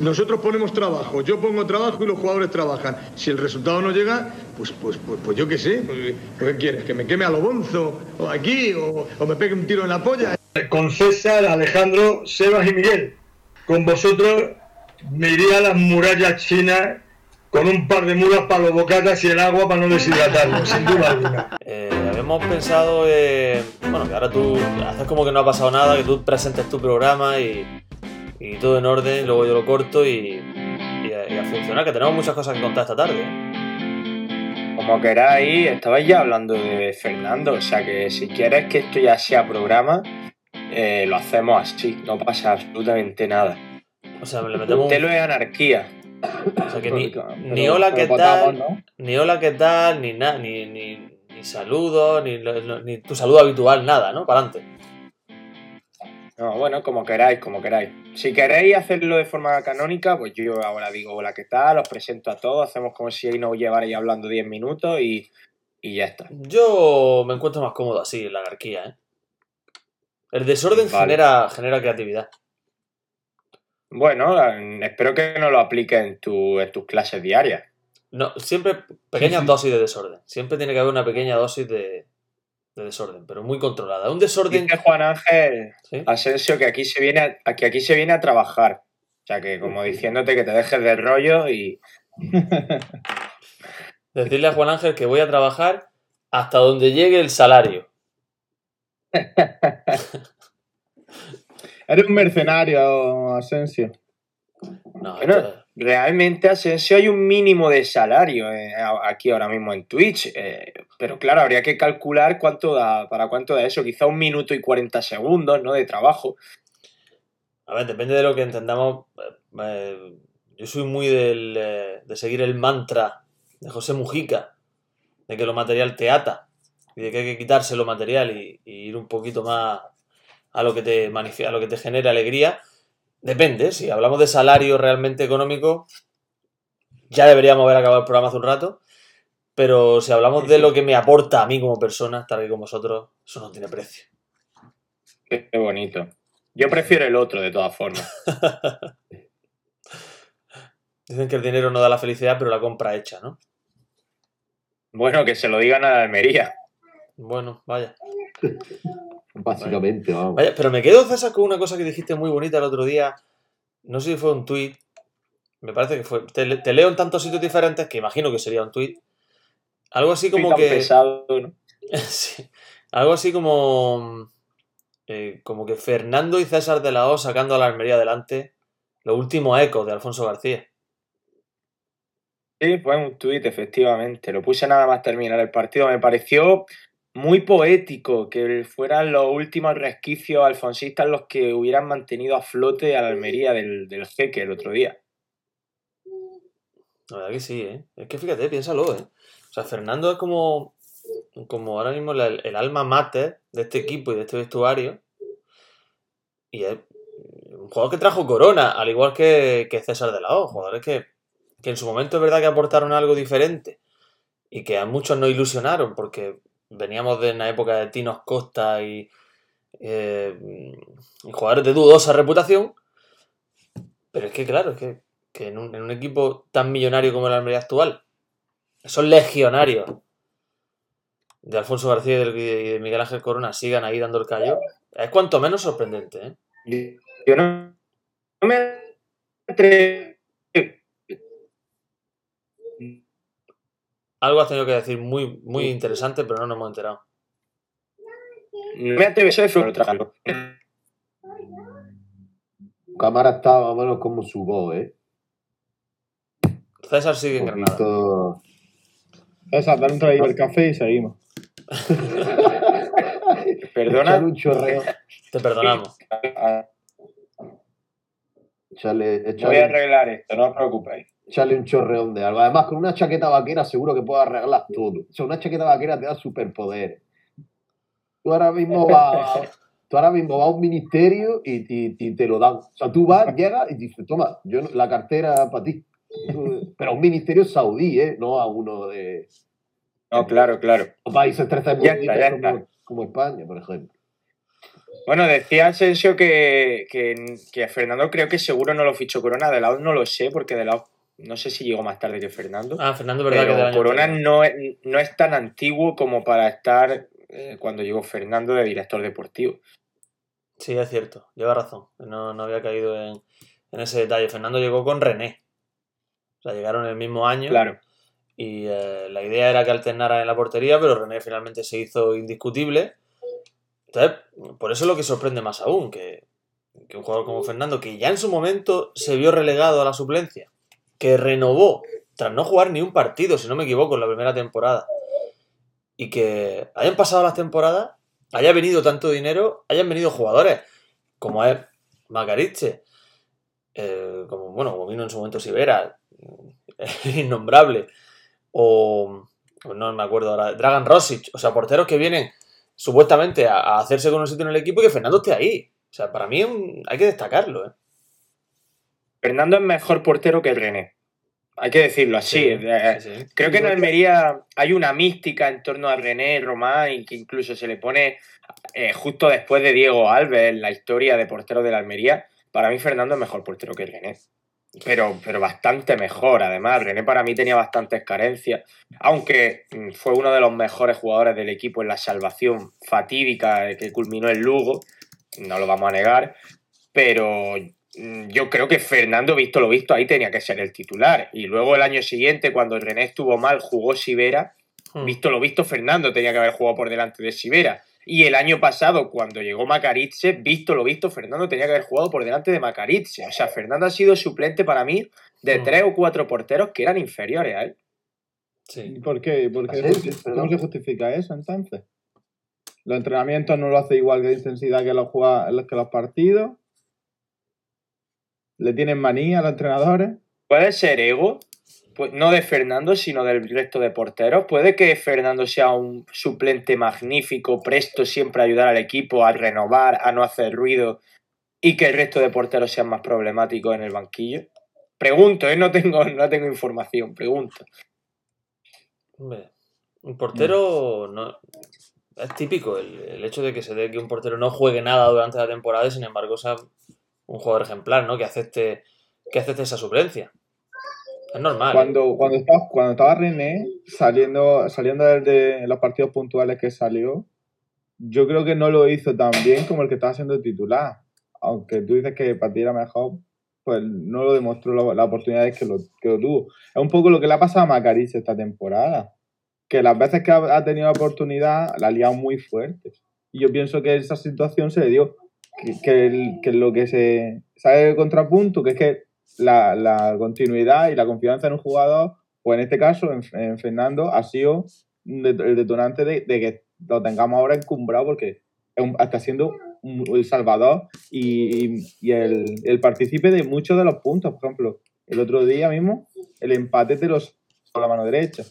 Nosotros ponemos trabajo, yo pongo trabajo y los jugadores trabajan. Si el resultado no llega, pues, pues, pues, pues yo qué sé. Pues, ¿Qué quieres? ¿Que me queme a lo bonzo? ¿O aquí? O, ¿O me pegue un tiro en la polla? Con César, Alejandro, Sebas y Miguel. Con vosotros me iría a las murallas chinas con un par de mulas para los bocatas y el agua para no deshidratarlo, sin duda alguna. Eh, habíamos pensado, eh, bueno, que ahora tú haces como que no ha pasado nada, que tú presentes tu programa y, y todo en orden, luego yo lo corto y, y a, y a funcionar, que tenemos muchas cosas que contar esta tarde. Como queráis, estabais ya hablando de Fernando, o sea que si quieres que esto ya sea programa, eh, lo hacemos así, no pasa absolutamente nada. O sea, le metemos un... lo es anarquía. O sea, que ni, Pero- ni hola, ¿qué tal? Ni hola, ¿qué tal? Ni nada, ni, ni, ni saludo, ni, ni tu saludo habitual, nada, ¿no? Para adelante. No, bueno, como queráis, como queráis. Si queréis hacerlo de forma canónica, pues yo ahora digo hola, ¿qué tal? Os presento a todos, hacemos como si nos llevarais hablando 10 minutos y, y ya está. Yo me encuentro más cómodo así, en la anarquía, ¿eh? El desorden Vale. genera, genera creatividad. Bueno, espero que no lo apliques en, tu, en tus clases diarias. No, siempre pequeñas dosis de desorden. Siempre tiene que haber una pequeña dosis de, de desorden, pero muy controlada. Un desorden. Dice Juan Ángel ¿sí? Asensio que aquí se viene a, que aquí se viene a trabajar. O sea que como diciéndote que te dejes del rollo y Decirle a Juan Ángel que voy a trabajar hasta donde llegue el salario. Eres un mercenario, Asensio. No, Bueno, realmente Asensio hay un mínimo de salario eh, aquí ahora mismo en Twitch. eh, pero claro, habría que calcular cuánto da, para cuánto da eso. Quizá un minuto y 40 segundos, ¿no? De trabajo. A ver, depende de lo que entendamos. eh, yo soy muy del, de seguir el mantra de José Mujica, de que lo material te ata y de que hay que quitarse lo material y, ir un poquito más a lo que te a lo que te genera alegría. Depende, si hablamos de salario realmente económico, ya deberíamos haber acabado el programa hace un rato. Pero si hablamos de lo que me aporta a mí como persona, estar aquí con vosotros, eso no tiene precio. Qué, bonito. Yo prefiero el otro, de todas formas. Dicen que el dinero no da la felicidad, pero la compra hecha, ¿no? Bueno, que se lo digan a la Almería. Bueno, vaya. Básicamente, vamos. Vaya, pero me quedo, César, con una cosa que dijiste muy bonita el otro día. No sé si fue un tuit. Me parece que fue. Te, le- te leo en tantos sitios diferentes que imagino que sería un tuit. Algo así como que. pesado, ¿no? Sí. Algo así como. eh, como que Fernando y César de la O sacando a la Almería adelante. Los últimos ecos de Alfonso García. Sí, fue un tuit, efectivamente. Lo puse nada más terminar el partido. Me pareció muy poético que fueran los últimos resquicios alfonsistas los que hubieran mantenido a flote a la Almería del, del jeque el otro día. La verdad que sí, ¿eh? Es que fíjate, piénsalo, ¿eh? O sea, Fernando es como, como ahora mismo el, alma mater de este equipo y de este vestuario. Y es un jugador que trajo corona, al igual que, que César de la O. Jugadores que, que en su momento es verdad que aportaron algo diferente y que a muchos nos ilusionaron porque veníamos de una época de Tinos Costa y, eh, y jugadores de dudosa reputación. Pero es que, claro, es que, que en, un, equipo tan millonario como el Almería actual, esos legionarios de Alfonso García y de, Miguel Ángel Corona sigan ahí dando el callo, es cuanto menos sorprendente. ¿eh? Yo- no me atrevo. Algo has tenido que decir muy, muy interesante, pero no nos hemos enterado. Me atrevo a. Cámara está más o menos como su voz, ¿eh? César sigue en Un Granada. poquito... César, dale un traguito al café y seguimos. Perdona. Echale un chorreo. Te perdonamos. Échale, Voy a arreglar esto, no os preocupéis. Échale un chorreón de algo. Además, con una chaqueta vaquera seguro que puedes arreglar todo. O sea, una chaqueta vaquera te da superpoderes. Tú ahora mismo vas a, tú ahora mismo vas a un ministerio y, y- y te lo dan. O sea, tú vas, llegas y dices, toma, yo la cartera para ti. Pero a un ministerio saudí, ¿eh? No a uno de No, claro, claro. países está, ya tercermundistas como, como España, por ejemplo. Bueno, decía Asensio que, que, que Fernando creo que seguro no lo fichó Corona. De lado no lo sé, porque de lado no sé si llegó más tarde que Fernando. Ah, Fernando, verdad que pero año Corona no es, no es tan antiguo como para estar eh, cuando llegó Fernando de director deportivo. Sí, es cierto, lleva razón. No, no había caído en, en ese detalle. Fernando llegó con René. O sea, llegaron el mismo año. Claro. Y eh, la idea era que alternara en la portería, pero René finalmente se hizo indiscutible. Entonces, por eso es lo que sorprende más aún, que, que un jugador como Fernando, que ya en su momento se vio relegado a la suplencia, que renovó tras no jugar ni un partido, si no me equivoco, en la primera temporada, y que hayan pasado las temporadas, haya venido tanto dinero, hayan venido jugadores, como es Macariche, eh, como, bueno, como vino en su momento Sivera, innombrable, o, no me acuerdo ahora, Dragan Rosic, o sea, porteros que vienen supuestamente a, hacerse con un sitio en el equipo y que Fernando esté ahí. O sea, para mí hay que destacarlo, ¿eh? Fernando es mejor portero que René. Hay que decirlo así. eh, sí, sí. Creo que en Almería hay una mística en torno a René Román y que incluso se le pone eh, justo después de Diego Alves en la historia de portero de la Almería. Para mí Fernando es mejor portero que René. Pero, pero bastante mejor, además. René para mí tenía bastantes carencias. Aunque mm, fue uno de los mejores jugadores del equipo en la salvación fatídica eh, que culminó en Lugo. No lo vamos a negar. Pero yo creo que Fernando, visto lo visto, ahí tenía que ser el titular. Y luego el año siguiente, cuando René estuvo mal, jugó Sivera. Hmm. Visto lo visto, Fernando tenía que haber jugado por delante de Sivera. Y el año pasado, cuando llegó Macaritze, visto lo visto, Fernando tenía que haber jugado por delante de Macaritze. O sea, Fernando ha sido suplente para mí de Mm. tres o cuatro porteros que eran inferiores a él. Sí. ¿Y ¿Por qué? ¿Por qué. ¿Cómo se justifica eso entonces? Los entrenamientos no lo hace igual que de intensidad que los, que los partidos. Le tienen manía a los entrenadores. Puede ser ego, pues no de Fernando, sino del resto de porteros. Puede que Fernando sea un suplente magnífico, presto siempre a ayudar al equipo, a renovar, a no hacer ruido, y que el resto de porteros sean más problemáticos en el banquillo. Pregunto, ¿eh? no, tengo, no tengo información, pregunto. Hombre, un portero no es típico el, el hecho de que se dé que un portero no juegue nada durante la temporada y sin embargo sea un jugador ejemplar, ¿no? Que acepte, que acepte esa suplencia. Es normal. ¿eh? Cuando, cuando, estaba, cuando estaba René saliendo, saliendo de, los partidos puntuales que salió, yo creo que no lo hizo tan bien como el que estaba siendo titular. Aunque tú dices que para ti era mejor, pues no lo demostró la- las oportunidades que lo, que lo tuvo. Es un poco lo que le ha pasado a Macariz esta temporada. Que las veces que ha, ha tenido la oportunidad, la ha liado muy fuerte. Y yo pienso que esa situación se le dio. Que, que, el- que lo que se sale el contrapunto, que es que la, la continuidad y la confianza en un jugador, pues en este caso, en, en Fernando, ha sido el detonante de, de que lo tengamos ahora encumbrado porque está siendo un- el salvador y, y- el, el partícipe de muchos de los puntos. Por ejemplo, el otro día mismo, el empate de los con la mano derecha.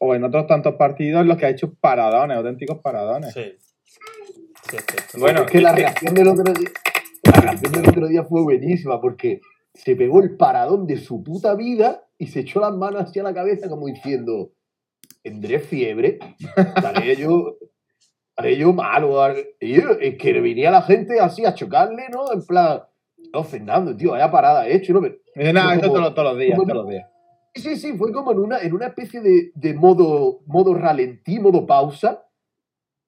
O en otros tantos partidos los que ha hecho paradones, auténticos paradones. Sí. Cierto. Bueno, es que la reacción del otro día, la reacción del otro día fue buenísima porque se pegó el paradón de su puta vida y se echó las manos hacia la cabeza como diciendo, tendré fiebre, estaré yo, estaré yo malo. Y yo, es que venía la gente así a chocarle, ¿no? En plan, no, Fernando, tío, vaya parada he hecho, ¿no? Pero, Dice, "Nah, Como- esto todos, los- todos los días, todos los días. Sí, sí, sí, fue como en una, en una especie de, de modo, modo ralentí, modo pausa.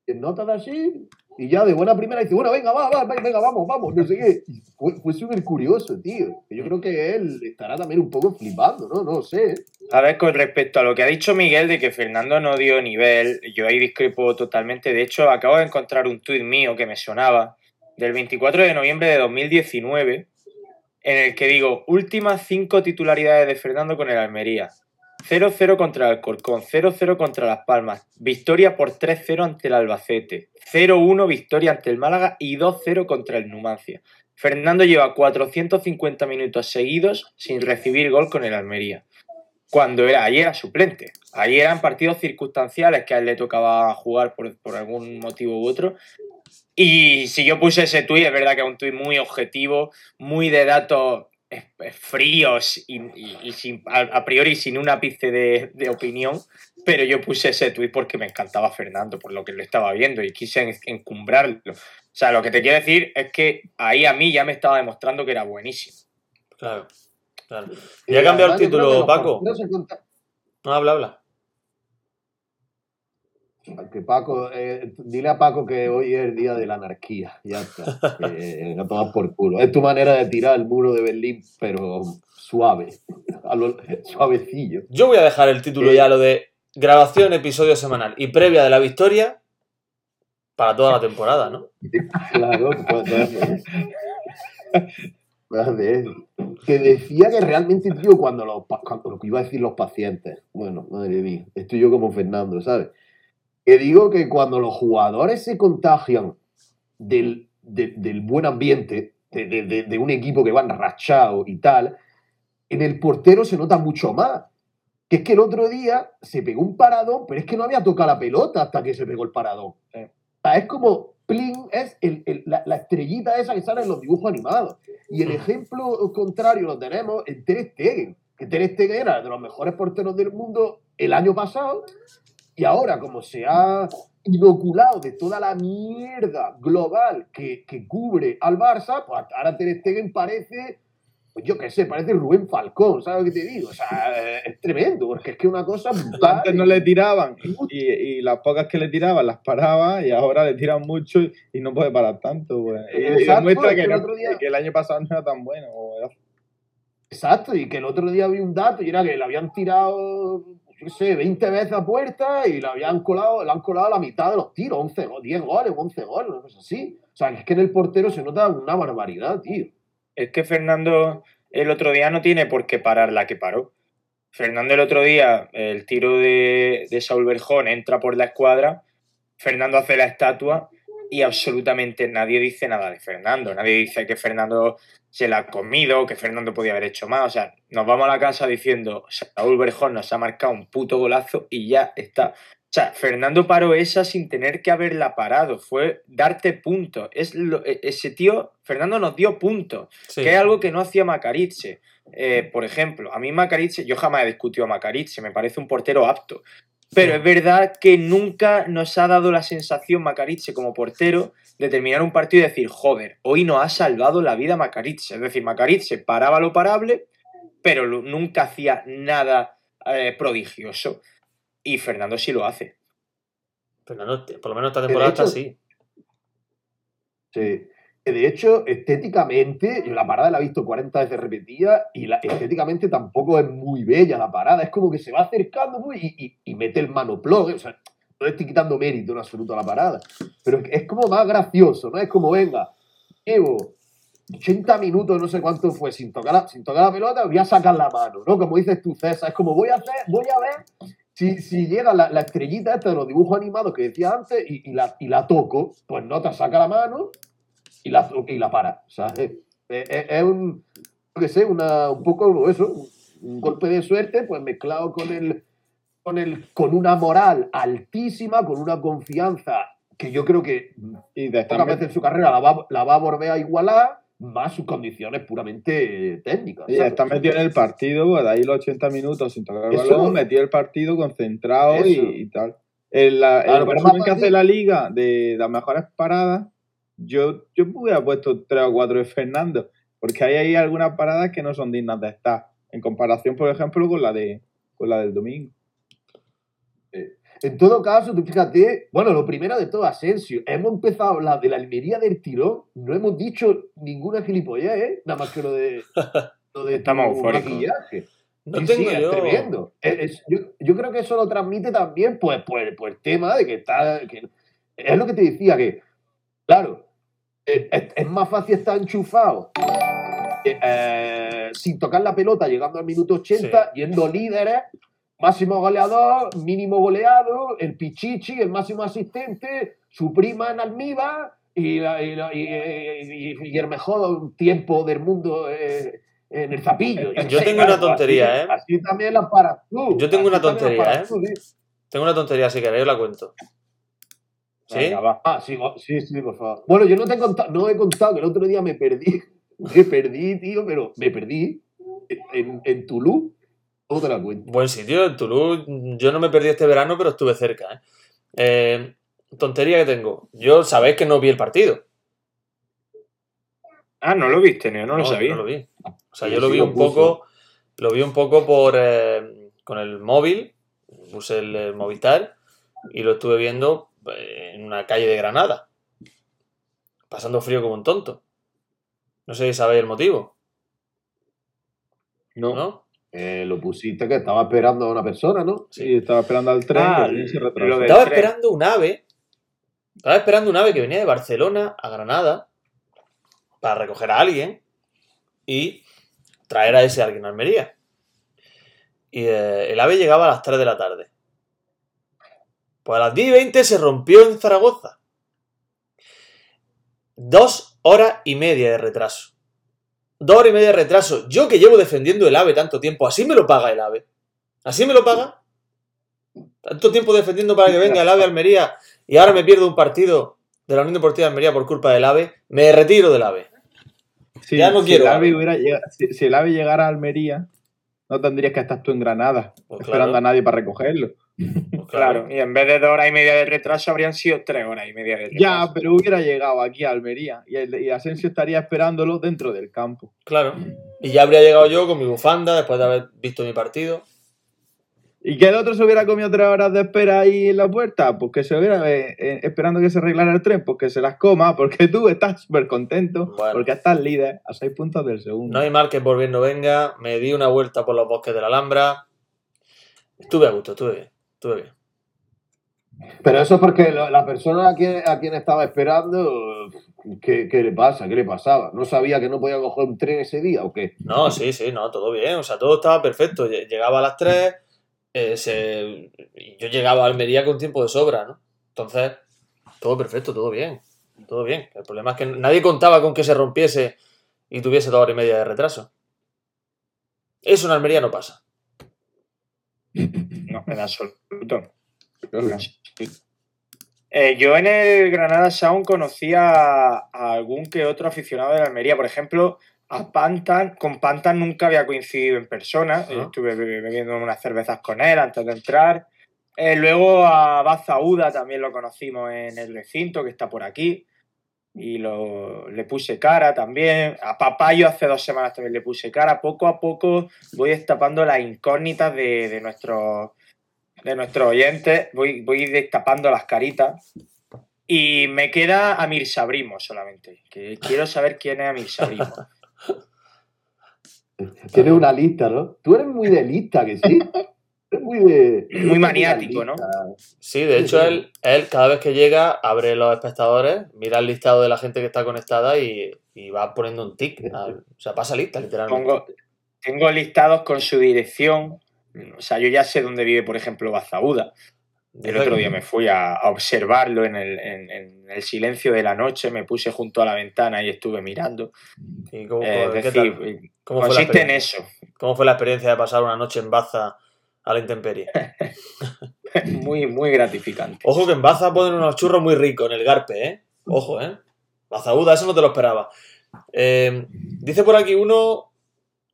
En notas así, y ya de buena primera dice, bueno, venga, va, va, venga, vamos, vamos, no sé qué. Fue fue súper curioso, tío. Yo creo que él estará también un poco flipando, ¿no? No sé. A ver, con respecto a lo que ha dicho Miguel de que Fernando no dio nivel, yo ahí discrepo totalmente. De hecho, acabo de encontrar un tuit mío que me sonaba, del 24 de noviembre de 2019, en el que digo, últimas cinco titularidades de Fernando con el Almería. 0-0 contra el Alcorcón, 0-0 contra Las Palmas, victoria por 3-0 ante el Albacete, 0-1 victoria ante el Málaga y 2-0 contra el Numancia. Fernando lleva 450 minutos seguidos sin recibir gol con el Almería cuando era, ahí era suplente. Ahí eran partidos circunstanciales que a él le tocaba jugar por, por algún motivo u otro. Y si yo puse ese tuit, es verdad que es un tuit muy objetivo, muy de datos fríos y, y- y sin, a, a priori sin un ápice de, de opinión, pero yo puse ese tuit porque me encantaba Fernando, por lo que lo estaba viendo y quise en- encumbrarlo. O sea, lo que te quiero decir es que ahí a mí ya me estaba demostrando que era buenísimo. Claro. claro. Y ¿Y ha cambiado el título, Paco? porteros se conta- No, habla, habla. Que Paco, eh, dile a Paco que hoy es el día de la anarquía. Ya está. Que no tomas por culo. Es tu manera de tirar el muro de Berlín, pero suave. A lo- suavecillo. Yo voy a dejar el título Eh. ya, lo de grabación, episodio semanal y previa de la victoria para toda la temporada, ¿no? Claro, pues, pues, Fíjate, que decía que realmente, tío, cuando los, cuando, lo que iba a decir los pacientes, bueno, madre mía, estoy yo como Fernando, ¿sabes? Que digo que cuando los jugadores se contagian del, de- del buen ambiente, de, de- de- un equipo que van rachados y tal, en el portero se nota mucho más. Que es que el otro día se pegó un paradón, pero es que no había tocado la pelota hasta que se pegó el paradón. Sea, es como, pling, es el- el- la, la estrellita esa que sale en los dibujos animados. Y el ejemplo contrario lo tenemos en Ter Stegen, que Ter Stegen era de los mejores porteros del mundo el año pasado, y ahora como se ha inoculado de toda la mierda global que, que cubre al Barça, pues ahora Ter Stegen parece, pues yo qué sé, parece Rubén Falcón, ¿sabes lo que te digo? O sea, eh, es tremendo, porque es que una cosa brutal. Antes no le tiraban y, y las pocas que le tiraban las paraba y ahora le tiran mucho y, y no puede parar tanto. pues. Y, Exacto, demuestra es que, el no- otro día- que el año pasado no era tan bueno. Exacto, y que el otro día vi un dato y era que le habían tirado, yo qué sé, 20 veces a puerta y le habían colado, le han colado la mitad de los tiros, 11, go- 10 goles, 11 goles, una cosa así. O sea, es que en el portero se nota una barbaridad, tío. Es que Fernando el otro día no tiene por qué parar la que paró. Fernando el otro día, el tiro de, de Saúl Berjón entra por la escuadra, Fernando hace la estatua y absolutamente nadie dice nada de Fernando. Nadie dice que Fernando se la ha comido, que Fernando podía haber hecho más. O sea, nos vamos a la casa diciendo, Saúl Berjón nos ha marcado un puto golazo y ya está. O sea, Fernando paró esa sin tener que haberla parado. Fue darte puntos. Es lo- e- ese tío, Fernando nos dio puntos Sí. que es algo que no hacía Macariche. Eh, por ejemplo, a mí Macariche, yo jamás he discutido a Macariche, me parece un portero apto. Pero es verdad que nunca nos ha dado la sensación Macariche como portero de terminar un partido y decir, joder, hoy nos ha salvado la vida Macariche. Es decir, Macariche paraba lo parable, pero nunca hacía nada eh, prodigioso. Y Fernando sí lo hace. Fernando, por lo menos esta temporada está hecho- así. Sí. De hecho, estéticamente, yo la parada la he visto 40 veces repetida y la, estéticamente tampoco es muy bella la parada. Es como que se va acercando muy y, y- y mete el manoplog. O sea, no estoy quitando mérito en absoluto a la parada. Pero es, como más gracioso, ¿no? Es como, venga, llevo 80 minutos, no sé cuánto fue, sin tocar la, sin tocar la pelota, voy a sacar la mano, ¿no? Como dices tú, César. Es como, voy a hacer, voy a ver si, si llega la, estrellita esta de los dibujos animados que decía antes y, y la, y la toco, pues no te saca la mano y la, y la para. O es, un, qué sé, una, un poco eso, un golpe de suerte, pues mezclado con el, con el, con una moral altísima, con una confianza que yo creo que Y están pocas veces en su carrera la va, la va a volver a igualar, más sus condiciones puramente técnicas. Y está metido en el partido, pues de ahí los 80 minutos sin tocar el balón, metido el partido concentrado y, y tal. En la, Claro, el resumen que hace la liga de las mejores paradas, yo, yo hubiera puesto 3 o 4 de Fernando, porque hay ahí algunas paradas que no son dignas de estar, en comparación, por ejemplo, con la, de, con la del domingo. En todo caso, tú fíjate, bueno, lo primero de todo, Asensio, hemos empezado a hablar de la Almería del tirón, no hemos dicho ninguna gilipollez, ¿eh? Nada más que lo de, lo de Estamos tu maquillaje. No Sí, tengo sí, es yo. tremendo. Es- es- yo, yo creo que eso lo transmite también, pues, pues, pues el tema de que está. que- es lo que te decía, que, claro, es, es- más fácil estar enchufado eh, eh, sin tocar la pelota, llegando al minuto 80, yendo líderes, máximo goleador, mínimo goleado, el Pichichi, el máximo asistente, su prima en almíbar y, la- y la- y- y- y el mejor tiempo del mundo eh, en el zapillo. Yo tengo una así- tontería, ¿eh? Así también la paras tú. Yo tengo así una tontería, ¿eh? tú, sí. Tengo una tontería, si queréis, la cuento. ¿Sí? Ah, sí, sí, sí, por favor. Bueno, yo no te he contado, no he contado que el otro día me perdí. Me perdí, tío, pero me perdí en, en Toulouse. No te la cuento. Buen sitio, en Toulouse. Yo no me perdí este verano, pero estuve cerca. ¿eh? Eh, tontería que tengo. Yo sabéis que no vi el partido. Ah, no lo viste, Neo, no, lo sabía. No lo vi. O sea, Sí, yo lo sí vi lo un puso. poco, lo vi un poco por eh, con el móvil, puse el, eh, Movistar y lo estuve viendo eh, en una calle de Granada, pasando frío como un tonto. No sé si sabéis el motivo, No, ¿no? Eh, lo pusiste que estaba esperando a una persona, ¿no? Sí, estaba esperando al tren Ah, se lo retrasó. Estaba tren. esperando un ave, estaba esperando un ave que venía de Barcelona a Granada para recoger a alguien y traer a ese alguien a Almería. Y eh, el ave llegaba a las 3 de la tarde. Pues a las 10 y 20 se rompió en Zaragoza. Dos horas y media de retraso. Dos horas y media de retraso. Yo que llevo defendiendo el ave tanto tiempo, ¿así me lo paga el ave? ¿Así me lo paga? Tanto tiempo defendiendo para que venga el ave Almería y ahora me pierdo un partido de la Unión Deportiva de Almería por culpa del ave. Me retiro del ave. Sí, Ya no si quiero. El AVE hubiera llega- si, si el AVE llegara a Almería, no tendrías que estar tú en Granada Pues esperando claro, a nadie para recogerlo. Pues Claro, y en vez de dos horas y media de retraso habrían sido tres horas y media de retraso. Ya, pero hubiera llegado aquí a Almería y, el- y Asensio estaría esperándolo dentro del campo. Claro. Y ya habría llegado yo con mi bufanda después de haber visto mi partido. ¿Y que el otro se hubiera comido tres horas de espera ahí en la puerta? Pues que se hubiera eh, eh, esperando que se arreglara el tren, pues que se las coma, porque tú estás súper contento, Bueno. porque estás líder a seis puntos del segundo. No hay mal que por bien no venga. Me di una vuelta por los bosques de la Alhambra. Estuve a gusto, estuve bien. Bien. Pero eso es porque la persona a quien, a quien estaba esperando, ¿qué, qué le pasa? ¿Qué le pasaba? ¿No sabía que no podía coger un tren ese día o qué? No, sí, sí, no, todo bien. O sea, todo estaba perfecto. Lle- Llegaba a las 3, eh, se- yo llegaba a Almería con tiempo de sobra, ¿no? Entonces, todo perfecto, todo bien. Todo bien. El problema es que nadie contaba con que se rompiese y tuviese dos horas y media de retraso. Eso en Almería no pasa. No, en absoluto. Eh, yo en el Granada Sound conocía a algún que otro aficionado de la Almería. Por ejemplo, a Pantan. Con Pantan nunca había coincidido en persona. Ah. Estuve be- bebiendo unas cervezas con él antes de entrar. Eh, luego a Bazauda también lo conocimos en el recinto, que está por aquí. Y lo, le puse cara también. A Papayo hace dos semanas también le puse cara. Poco a poco voy destapando las incógnitas de, de nuestros de nuestros oyentes. Voy, voy destapando las caritas. Y me queda Amir Sabrimo solamente. Que quiero saber quién es Amir Sabrimo. Tienes una lista, ¿no? Tú eres muy de lista, que sí. Muy de. Muy maniático, ¿no? Sí, de hecho, él, él cada vez que llega abre los espectadores, mira el listado de la gente que está conectada y, y va poniendo un tic. al- o sea, pasa lista, literalmente. Pongo, tengo listados con su dirección. O sea, yo ya sé dónde vive, por ejemplo, Bazauda. El otro día me fui a, a observarlo en el, en- en el silencio de la noche, me puse junto a la ventana y estuve mirando. ¿Y cómo, Eh, ¿qué es decir, tal? ¿Cómo fue la consiste en experiencia? eso. ¿Cómo fue la experiencia de pasar una noche en Baza a la intemperie? Muy, muy gratificante. Ojo que en Baza ponen unos churros muy ricos en el Garpe, ¿eh? Ojo, ¿eh? Bazauda, eso no te lo esperaba. Eh, dice por aquí uno,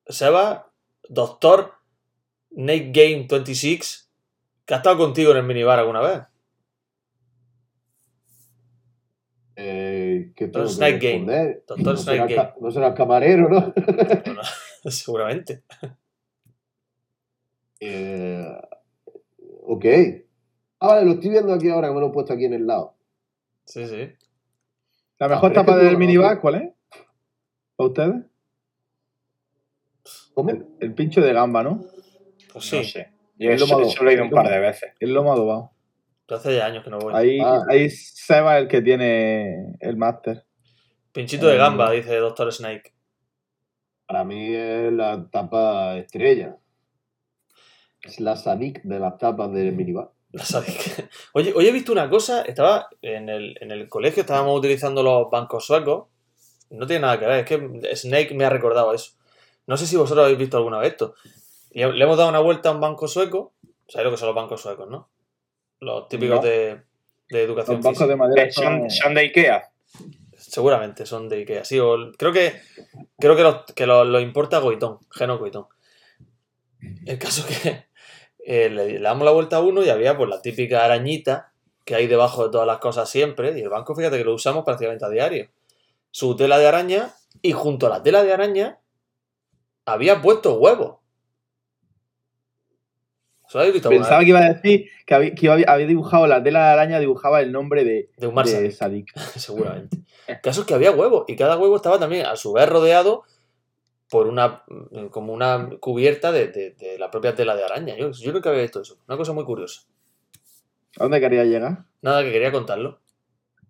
Seba, doctor Nate Game 26, que ha estado contigo en el minibar alguna vez. Eh, ¿Qué tengo Entonces, que Night Game. Doctor No será, Night ca- no será camarero, ¿no? Bueno, seguramente. Eh, ok. Ah, vale, lo estoy viendo aquí ahora que me lo he puesto aquí en el lado. Sí, sí. La mejor pero es que tapa del no- minibar, ¿cuál es? ¿Para ustedes? ¿Cómo? El, el pincho de gamba, ¿no? Pues sí. No sé. Yo Es lo eso, eso lo he ido un par de veces. El lomo adobado. Yo hace ya años que no voy. Ahí, Ah. ahí Seba es el que tiene el máster. Pinchito de gamba, dice Doctor Snake. Para mí es la tapa estrella. Es la Sadik de las tapas del minibar. La Sadik. Oye, hoy he visto una cosa. Estaba en el, en el colegio, estábamos utilizando los bancos suecos. No tiene nada que ver, es que Snake me ha recordado eso. No sé si vosotros habéis visto alguna vez esto. Y le hemos dado una vuelta a un banco sueco. ¿Sabéis lo que son los bancos suecos, no? Los típicos No. de, de educación Los bancos física. de madera Eh, Son, son... son de Ikea. Seguramente son de Ikea. Sí, o- creo que creo que los que lo, lo importa Goitón, Geno Goitón. El caso que eh, le, damos la vuelta a uno y había pues la típica arañita que hay debajo de todas las cosas siempre. Y el banco, fíjate que lo usamos prácticamente a diario. Su tela de araña y junto a la tela de araña había puesto huevos. ¿Eso lo habéis visto Pensaba que iba a decir que había, que había- había dibujado la tela de araña, dibujaba el nombre de, De de Sadik. Sadik. Seguramente. El caso es que había huevos y cada huevo estaba también a su vez rodeado por una mm, como una cubierta de, de- de la propia tela de araña. Yo, yo nunca había visto eso. Una cosa muy curiosa. ¿A dónde quería llegar? Nada que quería contarlo.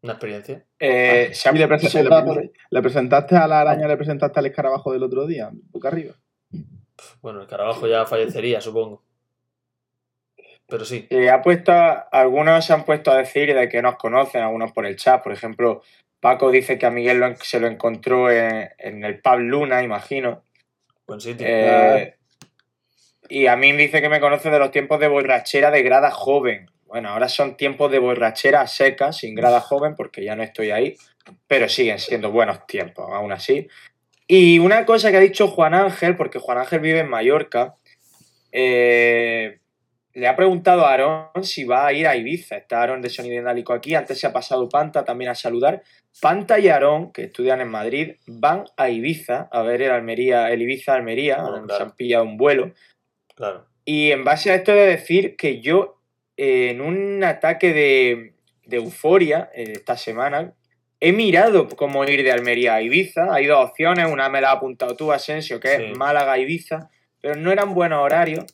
Una experiencia. Eh, ¿Y le, presentaste a la araña, le presentaste al escarabajo del otro día? Boca arriba. Bueno, el carabajo ya fallecería, supongo. Pero sí. Eh, ha puesto, algunos se han puesto a decir de que nos conocen, algunos por el chat. Por ejemplo, Paco dice que a Miguel lo se lo encontró en, en el pub Luna, imagino. Buen sitio. Eh, y a mí dice que me conoce de los tiempos de borrachera de grada joven. Bueno, ahora son tiempos de borrachera seca, sin grada joven, porque ya no estoy ahí. Pero siguen siendo buenos tiempos, aún así. Y una cosa que ha dicho Juan Ángel, porque Juan Ángel vive en Mallorca, eh, le ha preguntado a Aarón si va a ir a Ibiza. Está Aarón de Sonido Inálico aquí. Antes se ha pasado Panta también a saludar. Panta y Aarón, que estudian en Madrid, van a Ibiza a ver el Almería, el Ibiza Almería. Se claro. han pillado un vuelo. Claro. Y en base a esto he de decir que yo, eh, en un ataque de, de euforia eh, esta semana, he mirado cómo ir de Almería a Ibiza. Hay dos opciones, una me la has apuntado tú, Asensio, que Sí. es Málaga-Ibiza, pero no eran buenos horarios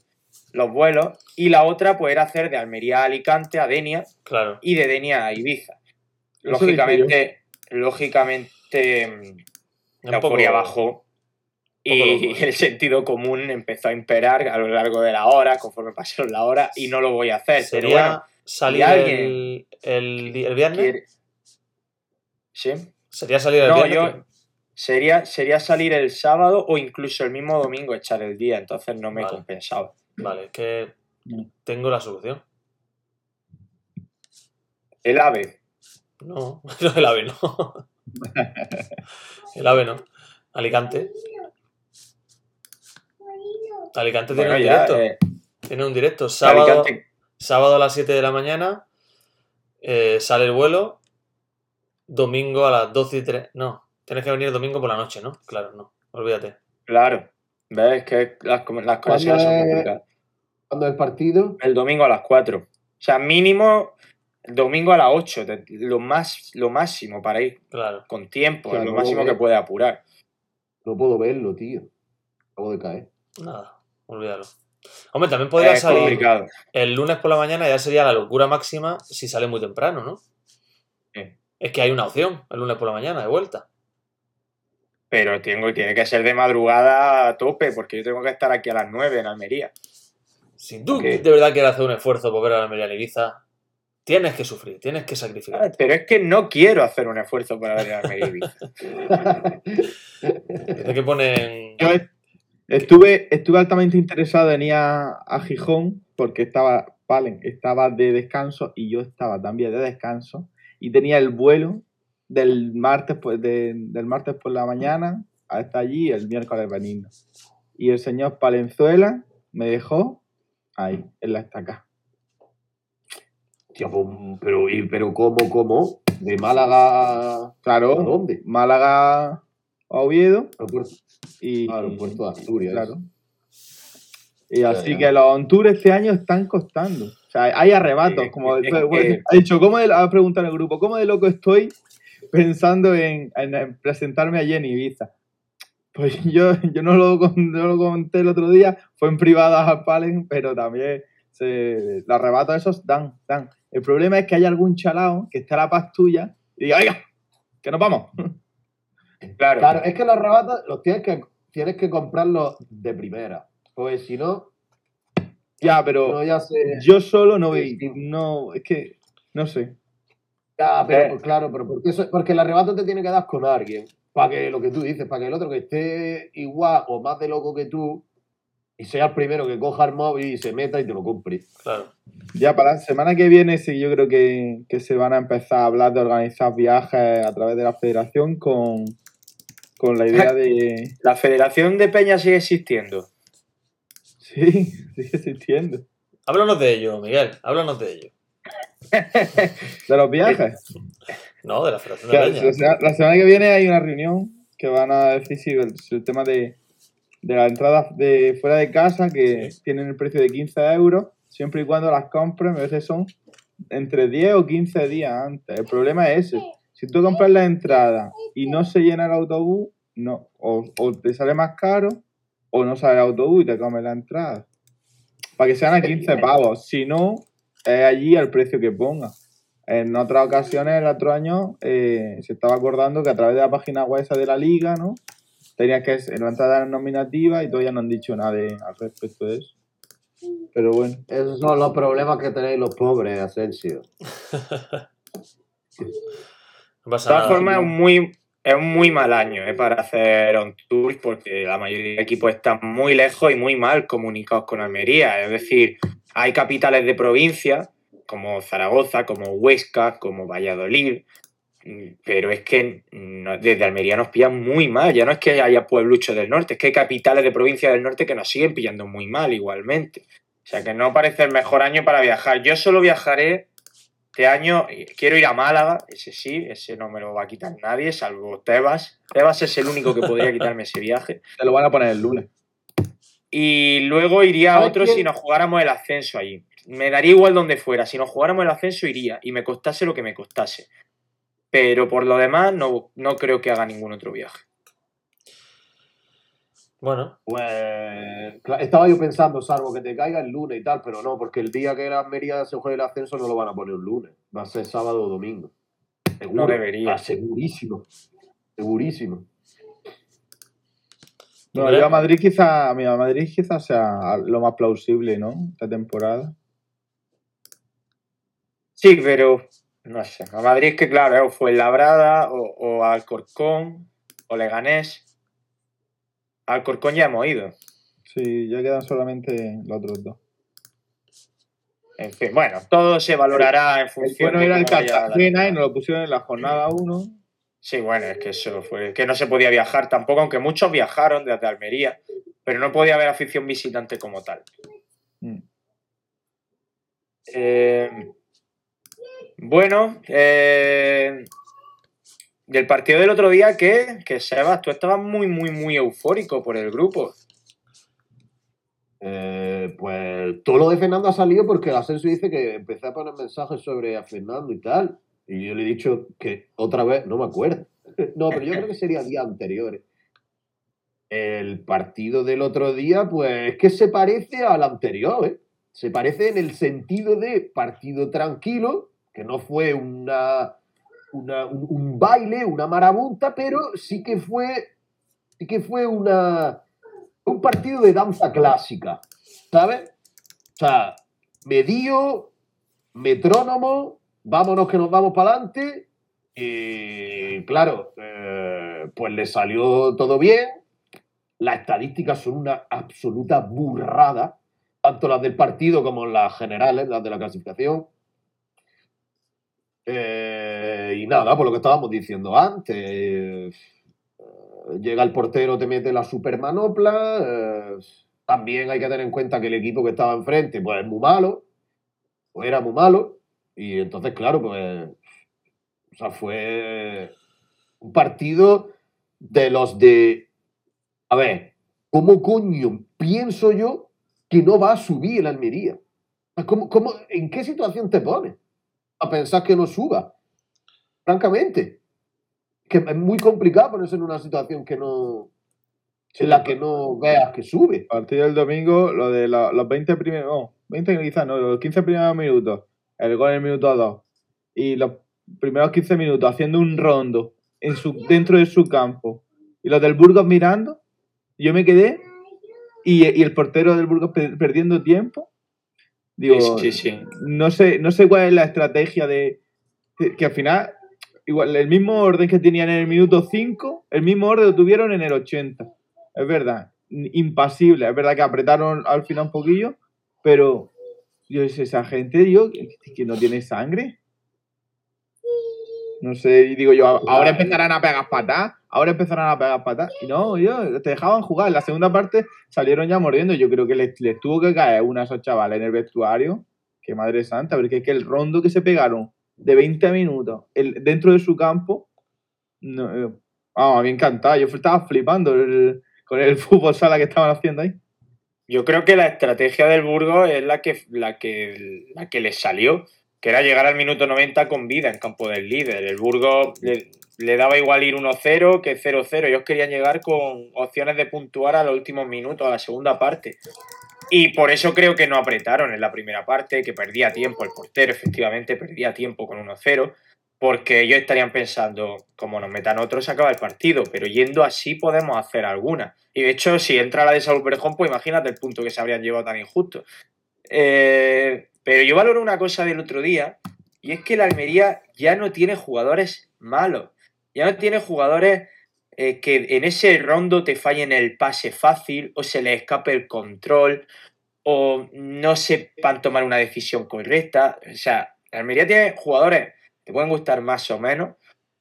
los vuelos. Y la otra, pues era hacer de Almería a Alicante, a Denia, Claro. y de Denia a Ibiza. Lógicamente, lógicamente, la euforia bajó y loco, el sentido común empezó a imperar a lo largo de la hora, conforme pasaron la hora, y no lo voy a hacer. Pero Sería bueno, salir el, el, viernes. quiere- ¿Sí? Sería salir el No, viernes. yo sería, sería salir el sábado o incluso el mismo domingo echar el día, entonces no me Vale. compensaba. Vale, es que Mm. tengo la solución. El AVE, No, no, el AVE no. el AVE no. Alicante. Alicante tiene bueno, un ya, directo. eh, Tiene un directo. Sábado, Alicante, sábado a las 7 de la mañana eh, sale el vuelo. Domingo a las 12 y 3. No, tienes que venir domingo por la noche, ¿no? Claro, no. Olvídate. claro. ¿Ves? Que las, las conexiones son es? complicadas. Cuando el partido, El domingo a las 4. O sea, mínimo el domingo a las 8. de- Lo, más, lo máximo para ir Claro. con tiempo, lo máximo que puede apurar. no puedo verlo, tío. Acabo de caer. Nada, olvídalo. Hombre, también podría es salir complicado. el lunes por la mañana, ya sería la locura máxima si sale muy temprano, ¿no? Sí. Es que hay una opción el lunes por la mañana, de vuelta. Pero tengo, tiene que ser de madrugada a tope, porque yo tengo que estar aquí a las 9 en Almería. Si tú de verdad quieres hacer un esfuerzo por ver a la Almería en Ibiza, tienes que sufrir, tienes que Ah, sacrificar. Pero es que no quiero hacer un esfuerzo para ver a Almería Ibiza. Tienes que poner... Yo est- estuve, estuve altamente interesado en ir a, a Gijón porque estaba, Palen estaba de descanso y yo estaba también de descanso y tenía el vuelo del martes, pues, de- del martes por la mañana hasta allí el miércoles venir. Y el señor Palenzuela me dejó ahí, en la estaca. Tío, pero, y- pero ¿cómo, cómo? ¿De Málaga a Claro, dónde? Málaga a Oviedo Aeropuerto, y... aeropuerto de Asturias. Claro. Y así que los on tour este año están costando. O sea, hay arrebatos. Como ha dicho, ¿cómo de, ha preguntado en el grupo, ¿cómo de loco estoy pensando en, en- en presentarme allí en Ibiza? Pues yo, yo no, lo, no lo conté el otro día, fue en privado a Palen, pero también se, los arrebatos esos dan, dan. El problema es que hay algún chalao que está a la paz tuya y diga, oiga, que nos vamos. Claro. Claro, es que los rebatos los tienes que, tienes que comprarlos de primera. Pues si no, ya, pero no ya se. yo solo no sí. No, es que, no sé. Ya, pero pues, claro, pero porque, eso, porque el arrebato te tiene que dar con alguien. Para que lo que tú dices, para que el otro que esté igual o más de loco que tú y sea el primero que coja el móvil y se meta y te lo compre. Claro. Ya para la semana que viene sí yo creo que, que se van a empezar a hablar de organizar viajes a través de la federación con, con la idea de... La Federación de Peña sigue existiendo. Sí, sigue existiendo. Háblanos de ello, Miguel. Háblanos de ello. De los viajes. No, de la Federación de la, la semana que viene hay una reunión que van a decir si el, si el tema de, de las entradas de fuera de casa, que tienen el precio de 15 euros, siempre y cuando las compres, a veces son entre 10 o 15 días antes. El problema es ese. Si tú compras la entrada y no se llena el autobús, no, o, o te sale más caro, o no sale el autobús y te comes la entrada. Para que sean a 15 pavos. Si no, es allí al precio que ponga. En otras ocasiones, el otro año, eh, se estaba acordando que a través de la página web esa de la liga, ¿no? Tenías que en la nominativa y todavía no han dicho nada de- al respecto de eso. Pero bueno. Esos son los problemas que tenéis los pobres, Asensio. No De todas formas, es un muy, es un muy mal año eh, para hacer on tours porque la mayoría de equipos están muy lejos y muy mal comunicados con Almería. Es decir, hay capitales de provincia como Zaragoza, como Huesca, como Valladolid, pero es que desde Almería nos pillan muy mal. Ya no es que haya puebluchos del norte, es que hay capitales de provincia del norte que nos siguen pillando muy mal igualmente. O sea que no parece el mejor año para viajar. Yo solo viajaré este año quiero ir a Málaga, ese sí, ese no me lo va a quitar nadie, salvo Tebas. Tebas es el único que podría quitarme ese viaje. Te lo van a poner el lunes. Y luego iría a ¿Sabes otro quién? si nos jugáramos el ascenso allí. Me daría igual donde fuera. Si nos jugáramos el ascenso iría y me costase lo que me costase. Pero por lo demás no, no creo que haga ningún otro viaje. Bueno, Pues estaba yo pensando, salvo que te caiga el lunes y tal, pero no, porque el día que la Almería se juegue el ascenso no lo van a poner un lunes. Va a ser sábado o domingo. Seguro. No debería. Ah, segurísimo. Segurísimo. No, yo a Madrid quizá, mira, a Madrid quizás sea lo más plausible, ¿no? Esta temporada. Sí, pero no sé. A Madrid es que claro, o fue Labrada o, o Alcorcón o Leganés. Alcorcón ya hemos ido. Sí, ya quedan solamente los otros dos. En fin, bueno, todo se valorará en El función bueno de era el Cartagena y nos lo pusieron en la jornada 1. Sí, bueno, es que eso fue. Que no se podía viajar tampoco, aunque muchos viajaron desde Almería, pero no podía haber afición visitante como tal. Mm. Eh, bueno, eh, del partido del otro día, ¿qué? Que Sebas, tú estabas muy, muy, muy eufórico por el grupo. Eh, pues todo lo de Fernando ha salido porque el Asensio dice que empecé a poner mensajes sobre a Fernando y tal. Y yo le he dicho que otra vez, no me acuerdo. No, pero yo creo que sería días anteriores. El partido del otro día, pues es que se parece al anterior, ¿eh? Se parece en el sentido de partido tranquilo, que no fue una, una- un, un baile, una marabunta, pero sí que fue, sí que fue una, un partido de danza clásica, ¿sabes? O sea, medío, metrónomo, vámonos que nos vamos para adelante. Y claro, eh, pues le salió todo bien. Las estadísticas son una absoluta burrada, tanto las del partido como las generales, las de la clasificación. Eh, y nada, por lo que estábamos diciendo antes. eh, llega el portero, te mete la supermanopla. también hay que tener en cuenta que el equipo que estaba enfrente, pues es muy malo. O era muy malo. Y entonces, claro, pues. O sea, fue un partido de los de. A ver, ¿cómo coño pienso yo que no va a subir el Almería? ¿Cómo, cómo, en qué situación te pones a pensar que no suba? Francamente. Que es muy complicado ponerse en una situación que no. en la que no veas que sube. A partir del domingo, lo de la- los 20 primeros, no, 20 quizás no, los 15 primeros minutos, el gol en el minuto 2, y los primeros 15 minutos haciendo un rondo en su, dentro de su campo, y los del Burgos mirando, yo me quedé, y, y el portero del Burgos pe- perdiendo tiempo, digo, sí, sí. no sé, no sé cuál es la estrategia de que, que al final, igual, el mismo orden que tenían en el minuto 5, el mismo orden lo tuvieron en el 80. Es verdad, impasible. Es verdad que apretaron al final un poquillo, pero yo esa gente, digo, que, no tiene sangre. No sé, y digo yo, ahora empezarán a pegar patas, ahora empezarán a pegar patas. Y no, yo, te dejaban jugar. En la segunda parte salieron ya mordiendo. Yo creo que les, les tuvo que caer una a esos chavales en el vestuario. Que madre santa, porque es que el rondo que se pegaron de 20 minutos el- dentro de su campo, no, eh, Vamos, a mí encantado. Yo estaba flipando el- con el fútbol sala que estaban haciendo ahí. Yo creo que la estrategia del Burgos es la que, la que, la que les salió, que era llegar al minuto 90 con vida en campo del líder. El Burgos le, le daba igual ir 1-0 que 0-0. Ellos querían llegar con opciones de puntuar a los últimos minutos, a la segunda parte. Y por eso creo que no apretaron en la primera parte, que perdía tiempo el portero, efectivamente perdía tiempo con 1-0, porque ellos estarían pensando, como nos metan otros, se acaba el partido, pero yendo así podemos hacer alguna. Y de hecho, si entra la de Saúl Berjón, pues imagínate el punto que se habrían llevado tan injusto. Eh, pero yo valoro una cosa del otro día, y es que la Almería ya no tiene jugadores malos, ya no tiene jugadores eh, que en ese rondo te fallen el pase fácil o se les escape el control o no sepan tomar una decisión correcta. O sea, la Almería tiene jugadores que pueden gustar más o menos,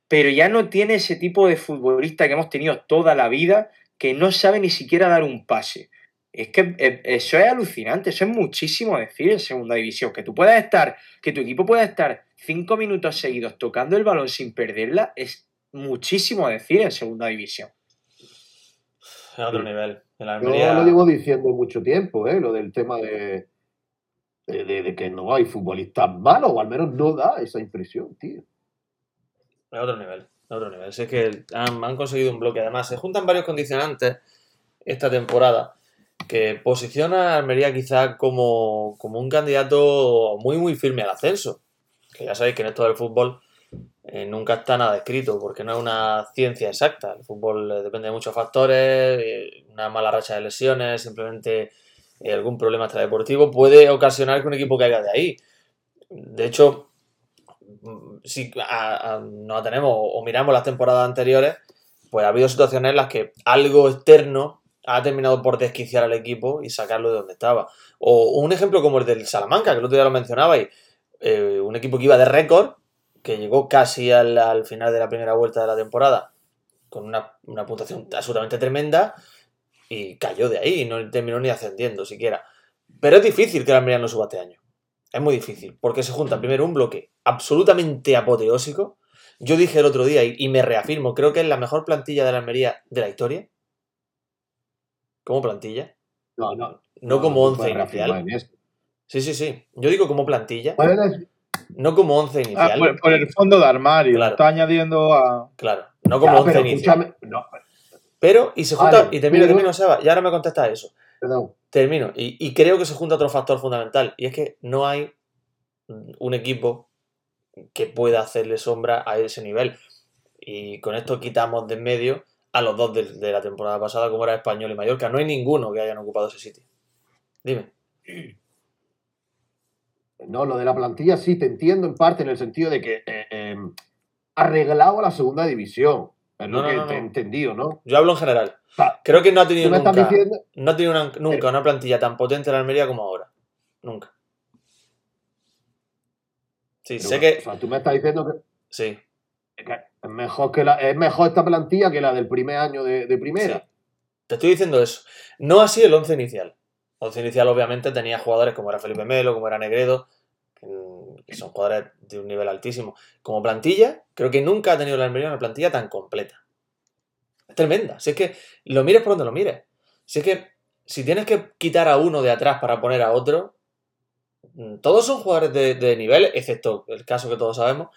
pero ya no tiene ese tipo de futbolista que hemos tenido toda la vida que no sabe ni siquiera dar un pase. Es que eh, eso es alucinante, eso es muchísimo decir en segunda división. Que tú puedas estar, que tu equipo pueda estar cinco minutos seguidos tocando el balón sin perderla, es muchísimo decir en segunda división. Es otro nivel. En la Yo lo llevo diciendo mucho tiempo, ¿eh? lo del tema de, de, que no hay futbolistas malos, o al menos no da esa impresión, tío. Es otro nivel, es otro nivel. Si es que han, han conseguido un bloque. Además, se juntan varios condicionantes esta temporada que posiciona a Almería quizá como, como un candidato muy, muy firme al ascenso. Que ya sabéis que en esto del fútbol eh, nunca está nada escrito porque no es una ciencia exacta. El fútbol eh, depende de muchos factores, eh, una mala racha de lesiones, simplemente eh, algún problema extradeportivo puede ocasionar que un equipo caiga de ahí. De hecho, si a- a- nos atenemos o miramos las temporadas anteriores, pues ha habido situaciones en las que algo externo ha terminado por desquiciar al equipo y sacarlo de donde estaba. O un ejemplo como el del Salamanca, que el otro día lo mencionabais, eh, un equipo que iba de récord, que llegó casi al, al final de la primera vuelta de la temporada con una, una puntuación absolutamente tremenda y cayó de ahí y no terminó ni ascendiendo siquiera. Pero es difícil que la Almería no suba este año. Es muy difícil, porque se junta primero un bloque absolutamente apoteósico. Yo dije el otro día, y, y me reafirmo, creo que es la mejor plantilla de la Almería de la historia. Como plantilla, No, no. no como se once inicial. Sí, sí, sí. Yo digo como plantilla, no como once Ah, inicial. por, por el fondo de armario. Claro. Está añadiendo a. Claro, no como Ya, once inicial. No, Pero, y se junta, Vale, y termino, termino, Seba, y ahora me contesta eso. perdón. Termino. Y, y creo que se junta otro factor fundamental. Y es que no hay un equipo que pueda hacerle sombra a ese nivel. Y con esto quitamos de en medio a los dos de, de la temporada pasada, como era Español y Mallorca. No hay ninguno que hayan ocupado ese sitio. Dime. No, lo de la plantilla sí te entiendo en parte en el sentido de que eh, eh, arreglado a la segunda división. Es lo No, no, que no, te he entendido, ¿no? Yo hablo en general. Creo que no ha tenido nunca, diciendo. no ha tenido una- nunca una plantilla tan potente en la Almería como ahora. Nunca. Sí, pero, sé que. O sea, tú me estás diciendo que, Sí. que es, mejor que la, es mejor esta plantilla que la del primer año de, de primera. Sí. Te estoy diciendo eso. No así el once inicial. El once inicial, obviamente, tenía jugadores como era Felipe Melo, como era Negredo, que, que son jugadores de un nivel altísimo. Como plantilla, creo que nunca ha tenido la Almería una plantilla tan completa. Es tremenda. Si es que lo mires por donde lo mires. Si es que si tienes que quitar a uno de atrás para poner a otro, mm, todos son jugadores de, de nivel, excepto el caso que todos sabemos.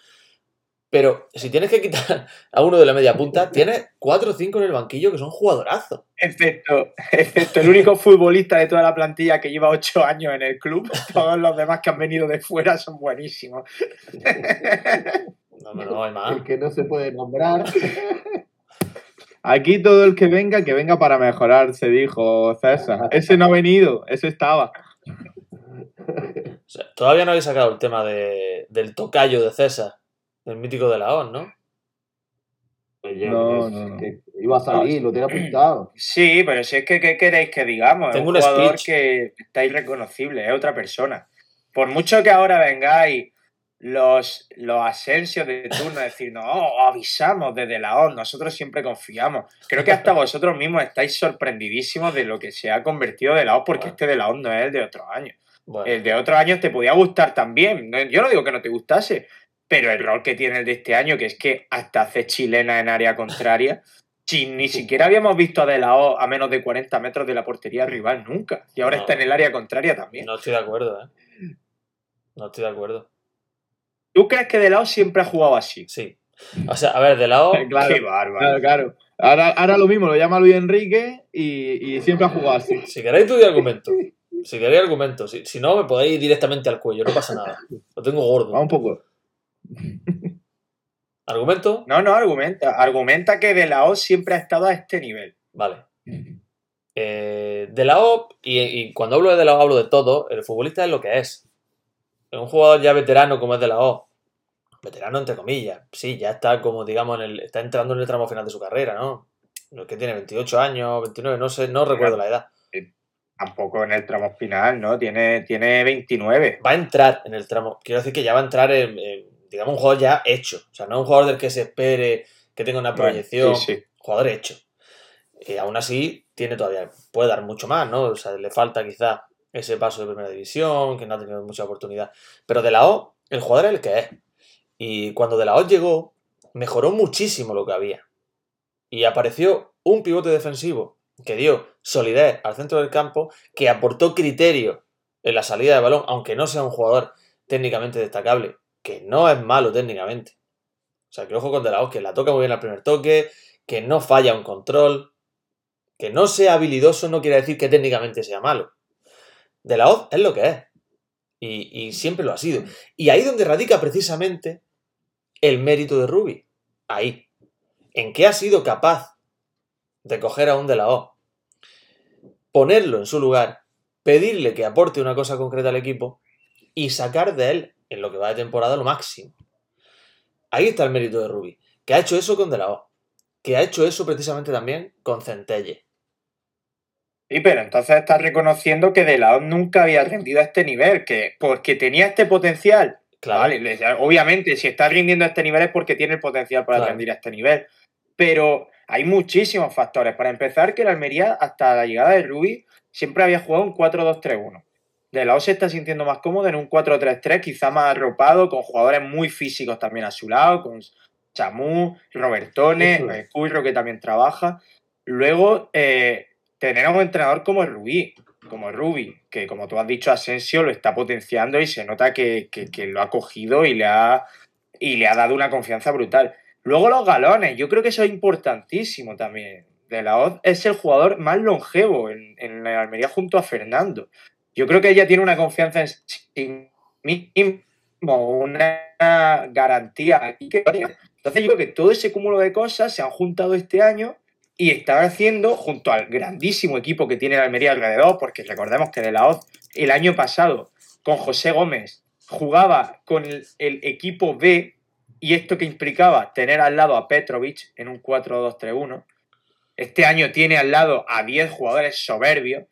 Pero si tienes que quitar a uno de la media punta, tienes cuatro o cinco en el banquillo que son jugadorazos. Excepto, excepto el único futbolista de toda la plantilla que lleva ocho años en el club. Todos los demás que han venido de fuera son buenísimos. No, no, no, hay más. El que no se puede nombrar. Aquí todo el que venga, que venga para mejorar, se dijo César. Ese no ha venido, ese estaba. O sea, todavía no habéis sacado el tema de, del tocayo de César, del mítico de la ON, ¿no? Pues ya, No, es no, no. que iba a salir, lo tiene apuntado. Sí, pero si es que, ¿qué queréis que digamos? Tengo es un un jugador speech. que está irreconocible, es otra persona. Por mucho que ahora vengáis los, los asensios de turno a decir, no, avisamos desde la ON, nosotros siempre confiamos. Creo que hasta vosotros mismos estáis sorprendidísimos de lo que se ha convertido de la ON, porque este de la ON no es el de otros años. Bueno, El de otros años te podía gustar también. Yo no digo que no te gustase, pero el rol que tiene el de este año, que es que hasta hace chilena en área contraria, si ni siquiera habíamos visto a De La O a menos de 40 metros de la portería rival nunca. Y ahora No. está en el área contraria también. No estoy de acuerdo, ¿eh? No estoy de acuerdo. ¿Tú crees que De La O siempre ha jugado así? Sí. O sea, a ver, de lado. Claro, Qué bárbaro. claro, claro. Ahora, ahora lo mismo, lo llama Luis Enrique y, y siempre ha jugado así. Si queréis, tú di argumento. Si queréis argumento. Si, si no, me podéis ir directamente al cuello, no pasa nada. Lo tengo gordo. Va un poco. ¿Argumento? No, no, argumenta. Argumenta que De La O siempre ha estado a este nivel. Vale. Eh, de la O, y, y cuando hablo de de la O hablo de todo, el futbolista es lo que es. Un jugador ya veterano como es de la O, veterano entre comillas, sí, ya está como, digamos, en el, está entrando en el tramo final de su carrera, ¿no? Lo que tiene 28 años, 29, no sé, no recuerdo la edad. Tampoco en el tramo final, ¿no? Tiene, tiene 29. Va a entrar en el tramo, quiero decir que ya va a entrar en, en, digamos, un jugador ya hecho. O sea, no un jugador del que se espere que tenga una Bueno, proyección, sí, sí. jugador hecho. Y aún así, tiene todavía, puede dar mucho más, ¿no? O sea, le falta quizá ese paso de primera división, que no ha tenido mucha oportunidad. Pero de la O, el jugador es el que es. Y cuando de la O llegó, mejoró muchísimo lo que había. Y apareció un pivote defensivo que dio solidez al centro del campo, que aportó criterio en la salida de balón, aunque no sea un jugador técnicamente destacable, que no es malo técnicamente. O sea, que ojo con De La O, que la toca muy bien al primer toque, que no falla un control, que no sea habilidoso no quiere decir que técnicamente sea malo. De La Hoz es lo que es. Y, siempre lo ha sido. Y ahí donde radica precisamente el mérito de Rubi. Ahí. En que ha sido capaz de coger a un De La Hoz, ponerlo en su lugar, pedirle que aporte una cosa concreta al equipo y sacar de él, en lo que va de temporada, lo máximo. Ahí está el mérito de Rubi. Que ha hecho eso con De La Hoz. Que ha hecho eso precisamente también con Centelle. Sí, pero entonces estás reconociendo que De La O nunca había rendido a este nivel, que porque tenía este potencial. Claro. Vale, le- obviamente, si está rindiendo a este nivel es porque tiene el potencial para Claro. rendir a este nivel. Pero hay muchísimos factores. Para empezar, que el Almería, hasta la llegada de Rubi, siempre había jugado un 4-2-3-1. De la O se está sintiendo más cómodo en un 4-3-3, quizá más arropado, con jugadores muy físicos también a su lado, con Chamú, Robertone, Curro que también trabaja. Luego, eh, tener a un entrenador como Rubí, como Rubi, que como tú has dicho, Asensio lo está potenciando y se nota que, que- que lo ha cogido y le ha, y le ha dado una confianza brutal. Luego los galones, yo creo que eso es importantísimo también. De la Hoz es el jugador más longevo en, en la Almería junto a Fernando. Yo creo que ella tiene una confianza en sí mismo, una garantía entonces yo creo que todo ese cúmulo de cosas se han juntado este año y están haciendo, junto al grandísimo equipo que tiene la Almería alrededor, porque recordemos que de la Hoz el año pasado con José Gómez jugaba con el, el equipo B y esto que implicaba tener al lado a Petrovic en un 4-2-3-1. Este año tiene al lado a 10 jugadores soberbios.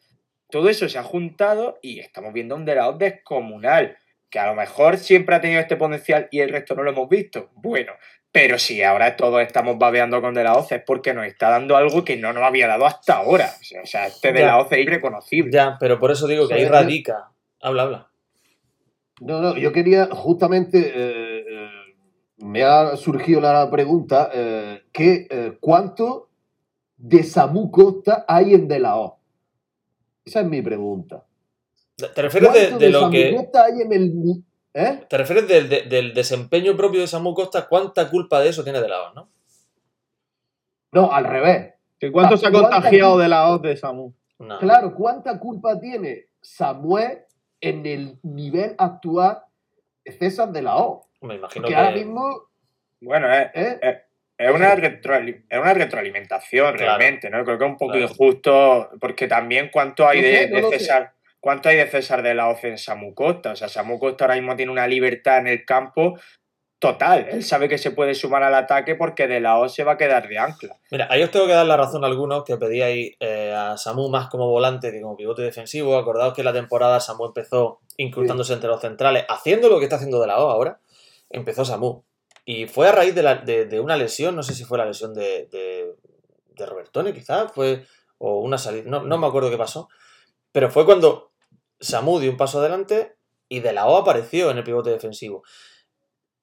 Todo eso se ha juntado y estamos viendo un de la Hoz descomunal, que a lo mejor siempre ha tenido este potencial y el resto no lo hemos visto. Bueno, pero si ahora todos estamos babeando con De La es porque nos está dando algo que no nos había dado hasta ahora. O sea, este De Ya. La es irreconocible. Ya, pero por eso digo que ahí radica. Habla, habla. No, no, yo quería justamente, eh, eh, me ha surgido la pregunta, eh, que, eh, ¿cuánto de Samu Costa hay en De La O? Esa es mi pregunta. ¿Te refieres de, ¿Cuánto de lo que. Costa hay en el... ni- ¿Eh? ¿Te refieres del, de- del desempeño propio de Samu Costa? ¿Cuánta culpa de eso tiene de lado, no? No, al revés. ¿Que ¿Cuánto se ha ¿Cuánta contagiado de la hoz de Samu? No. Claro, ¿cuánta culpa tiene Samuel en el nivel actual de César De La O? Me imagino Porque que. ahora mismo... Bueno, es, ¿eh? es una, es una retroalimentación Claro. realmente, ¿no? Creo que es un poco Claro. injusto, porque también cuánto hay No de, no. César. ¿Cuánto hay de César de la Hoz en Samu Costa? O sea, Samu Costa ahora mismo tiene una libertad en el campo total. Él sabe que se puede sumar al ataque porque de la Hoz se va a quedar de ancla. Mira, ahí os tengo que dar la razón a algunos que pedíais eh, a Samu más como volante que como pivote defensivo. Acordaos que la temporada Samu empezó incrustándose entre los centrales, haciendo lo que está haciendo de la O ahora. Empezó Samu. Y fue a raíz de, la- de- una lesión, no sé si fue la lesión de, de, de Robertone, quizás, fue, o una salida, no, no me acuerdo qué pasó. Pero fue cuando Samu dio un paso adelante y de la O apareció en el pivote defensivo.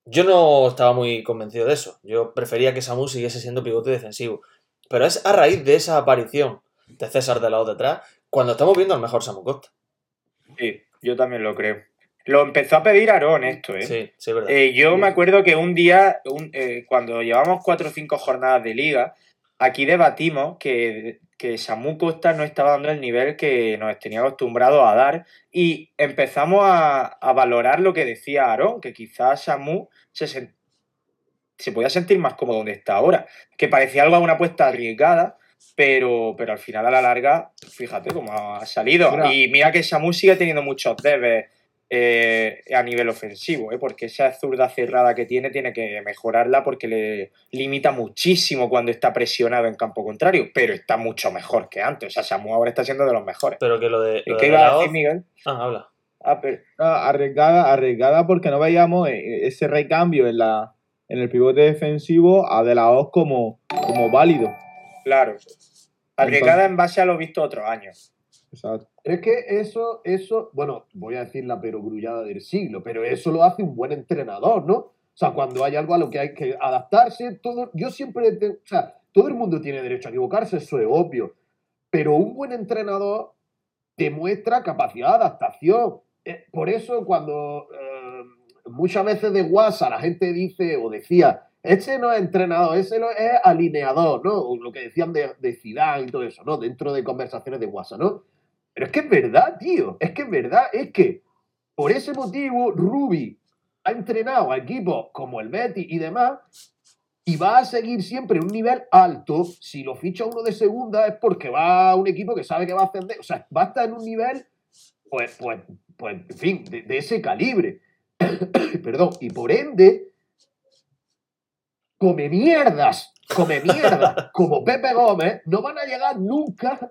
Yo no estaba muy convencido de eso. Yo prefería que Samu siguiese siendo pivote defensivo. Pero es a raíz de esa aparición de César de lado detrás cuando estamos viendo al mejor Samu Costa. Sí, yo también lo creo. Lo empezó a pedir Aarón esto, ¿eh? Sí, sí, es verdad. Eh, yo me acuerdo que un día, un- eh, cuando llevamos cuatro o cinco jornadas de liga, aquí debatimos que, que Samu Costa no estaba dando el nivel que nos tenía acostumbrado a dar y empezamos a, a valorar lo que decía Aarón, que quizás Samu se, sen- se podía sentir más cómodo donde está ahora, que parecía algo una apuesta arriesgada, pero, pero al final a la larga, fíjate cómo ha salido. Mira. Y mira que Samu sigue teniendo muchos debes eh, a nivel ofensivo, ¿eh? porque esa zurda cerrada que tiene tiene que mejorarla porque le limita muchísimo cuando está presionado en campo contrario, pero está mucho mejor que antes. O sea, Samu ahora está siendo de los mejores. Pero que lo de. Lo ¿Qué de iba a decir, Miguel? Ah, habla. Ah, pero- No, arriesgada, arriesgada porque no veíamos eh, ese recambio en la en el pivote defensivo a De La Hoz como, como válido. claro. Arriesgada en base a lo visto otros años. Exacto. Es que eso, eso, bueno, voy a decir la perogrullada del siglo, pero eso lo hace un buen entrenador, ¿no? O sea, cuando hay algo a lo que hay que adaptarse, todo, yo siempre, o sea, todo el mundo tiene derecho a equivocarse, eso es obvio, pero un buen entrenador demuestra capacidad de adaptación. Eh, por eso cuando eh, muchas veces de WhatsApp la gente dice o decía, este no es entrenador, ese no es alineador, ¿no? O lo que decían de, de Zidane y todo eso, ¿no? Dentro de conversaciones de WhatsApp, ¿no? Pero es que es verdad, tío. Es que es verdad. Es que por ese motivo Ruby ha entrenado a equipos como el Betis y demás y va a seguir siempre un nivel alto. Si lo ficha uno de segunda es porque va a un equipo que sabe que va a ascender. O sea, va a estar en un nivel, pues, pues, pues en fin, de, de ese calibre. Perdón. Y por ende, come mierdas, come mierdas, como Pepe Gómez, no van a llegar nunca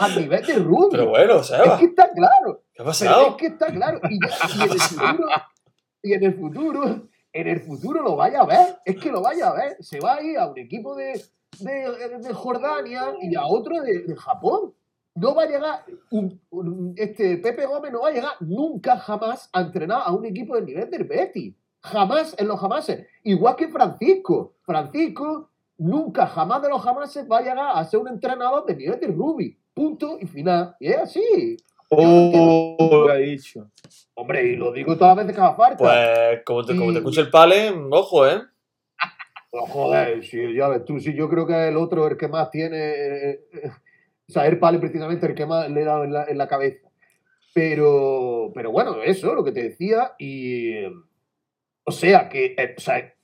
al nivel de Ruby. Pero bueno, Es Seba, que está claro. ¿qué ha Pero es pasado? que está claro. Y, ya- y en el futuro, y en el futuro, en el futuro lo vaya a ver. Es que lo vaya a ver. Se va a ir a un equipo de, de, de Jordania y a otro de, de Japón. No va a llegar, un- un- este Pepe Gómez no va a llegar nunca jamás a entrenar a un equipo del nivel del Betis. Jamás en los jamases. Igual que Francisco. Francisco nunca jamás de los jamases va a llegar a ser un entrenador del nivel de Ruby. Punto y final. Y es así. Oh, lo ha dicho. Hombre, y lo digo todas las veces que haga falta. Pues como te, como te escuche el pale, ojo, ¿eh? Oh, joder, sí, ya ves tú, sí, yo creo que el otro, el que más tiene. eh, eh, o sea, el pale precisamente el que más le he dado en la, en la cabeza. Pero, pero bueno, eso, lo que te decía, y. eh, O sea, que. eh, o sea, eh,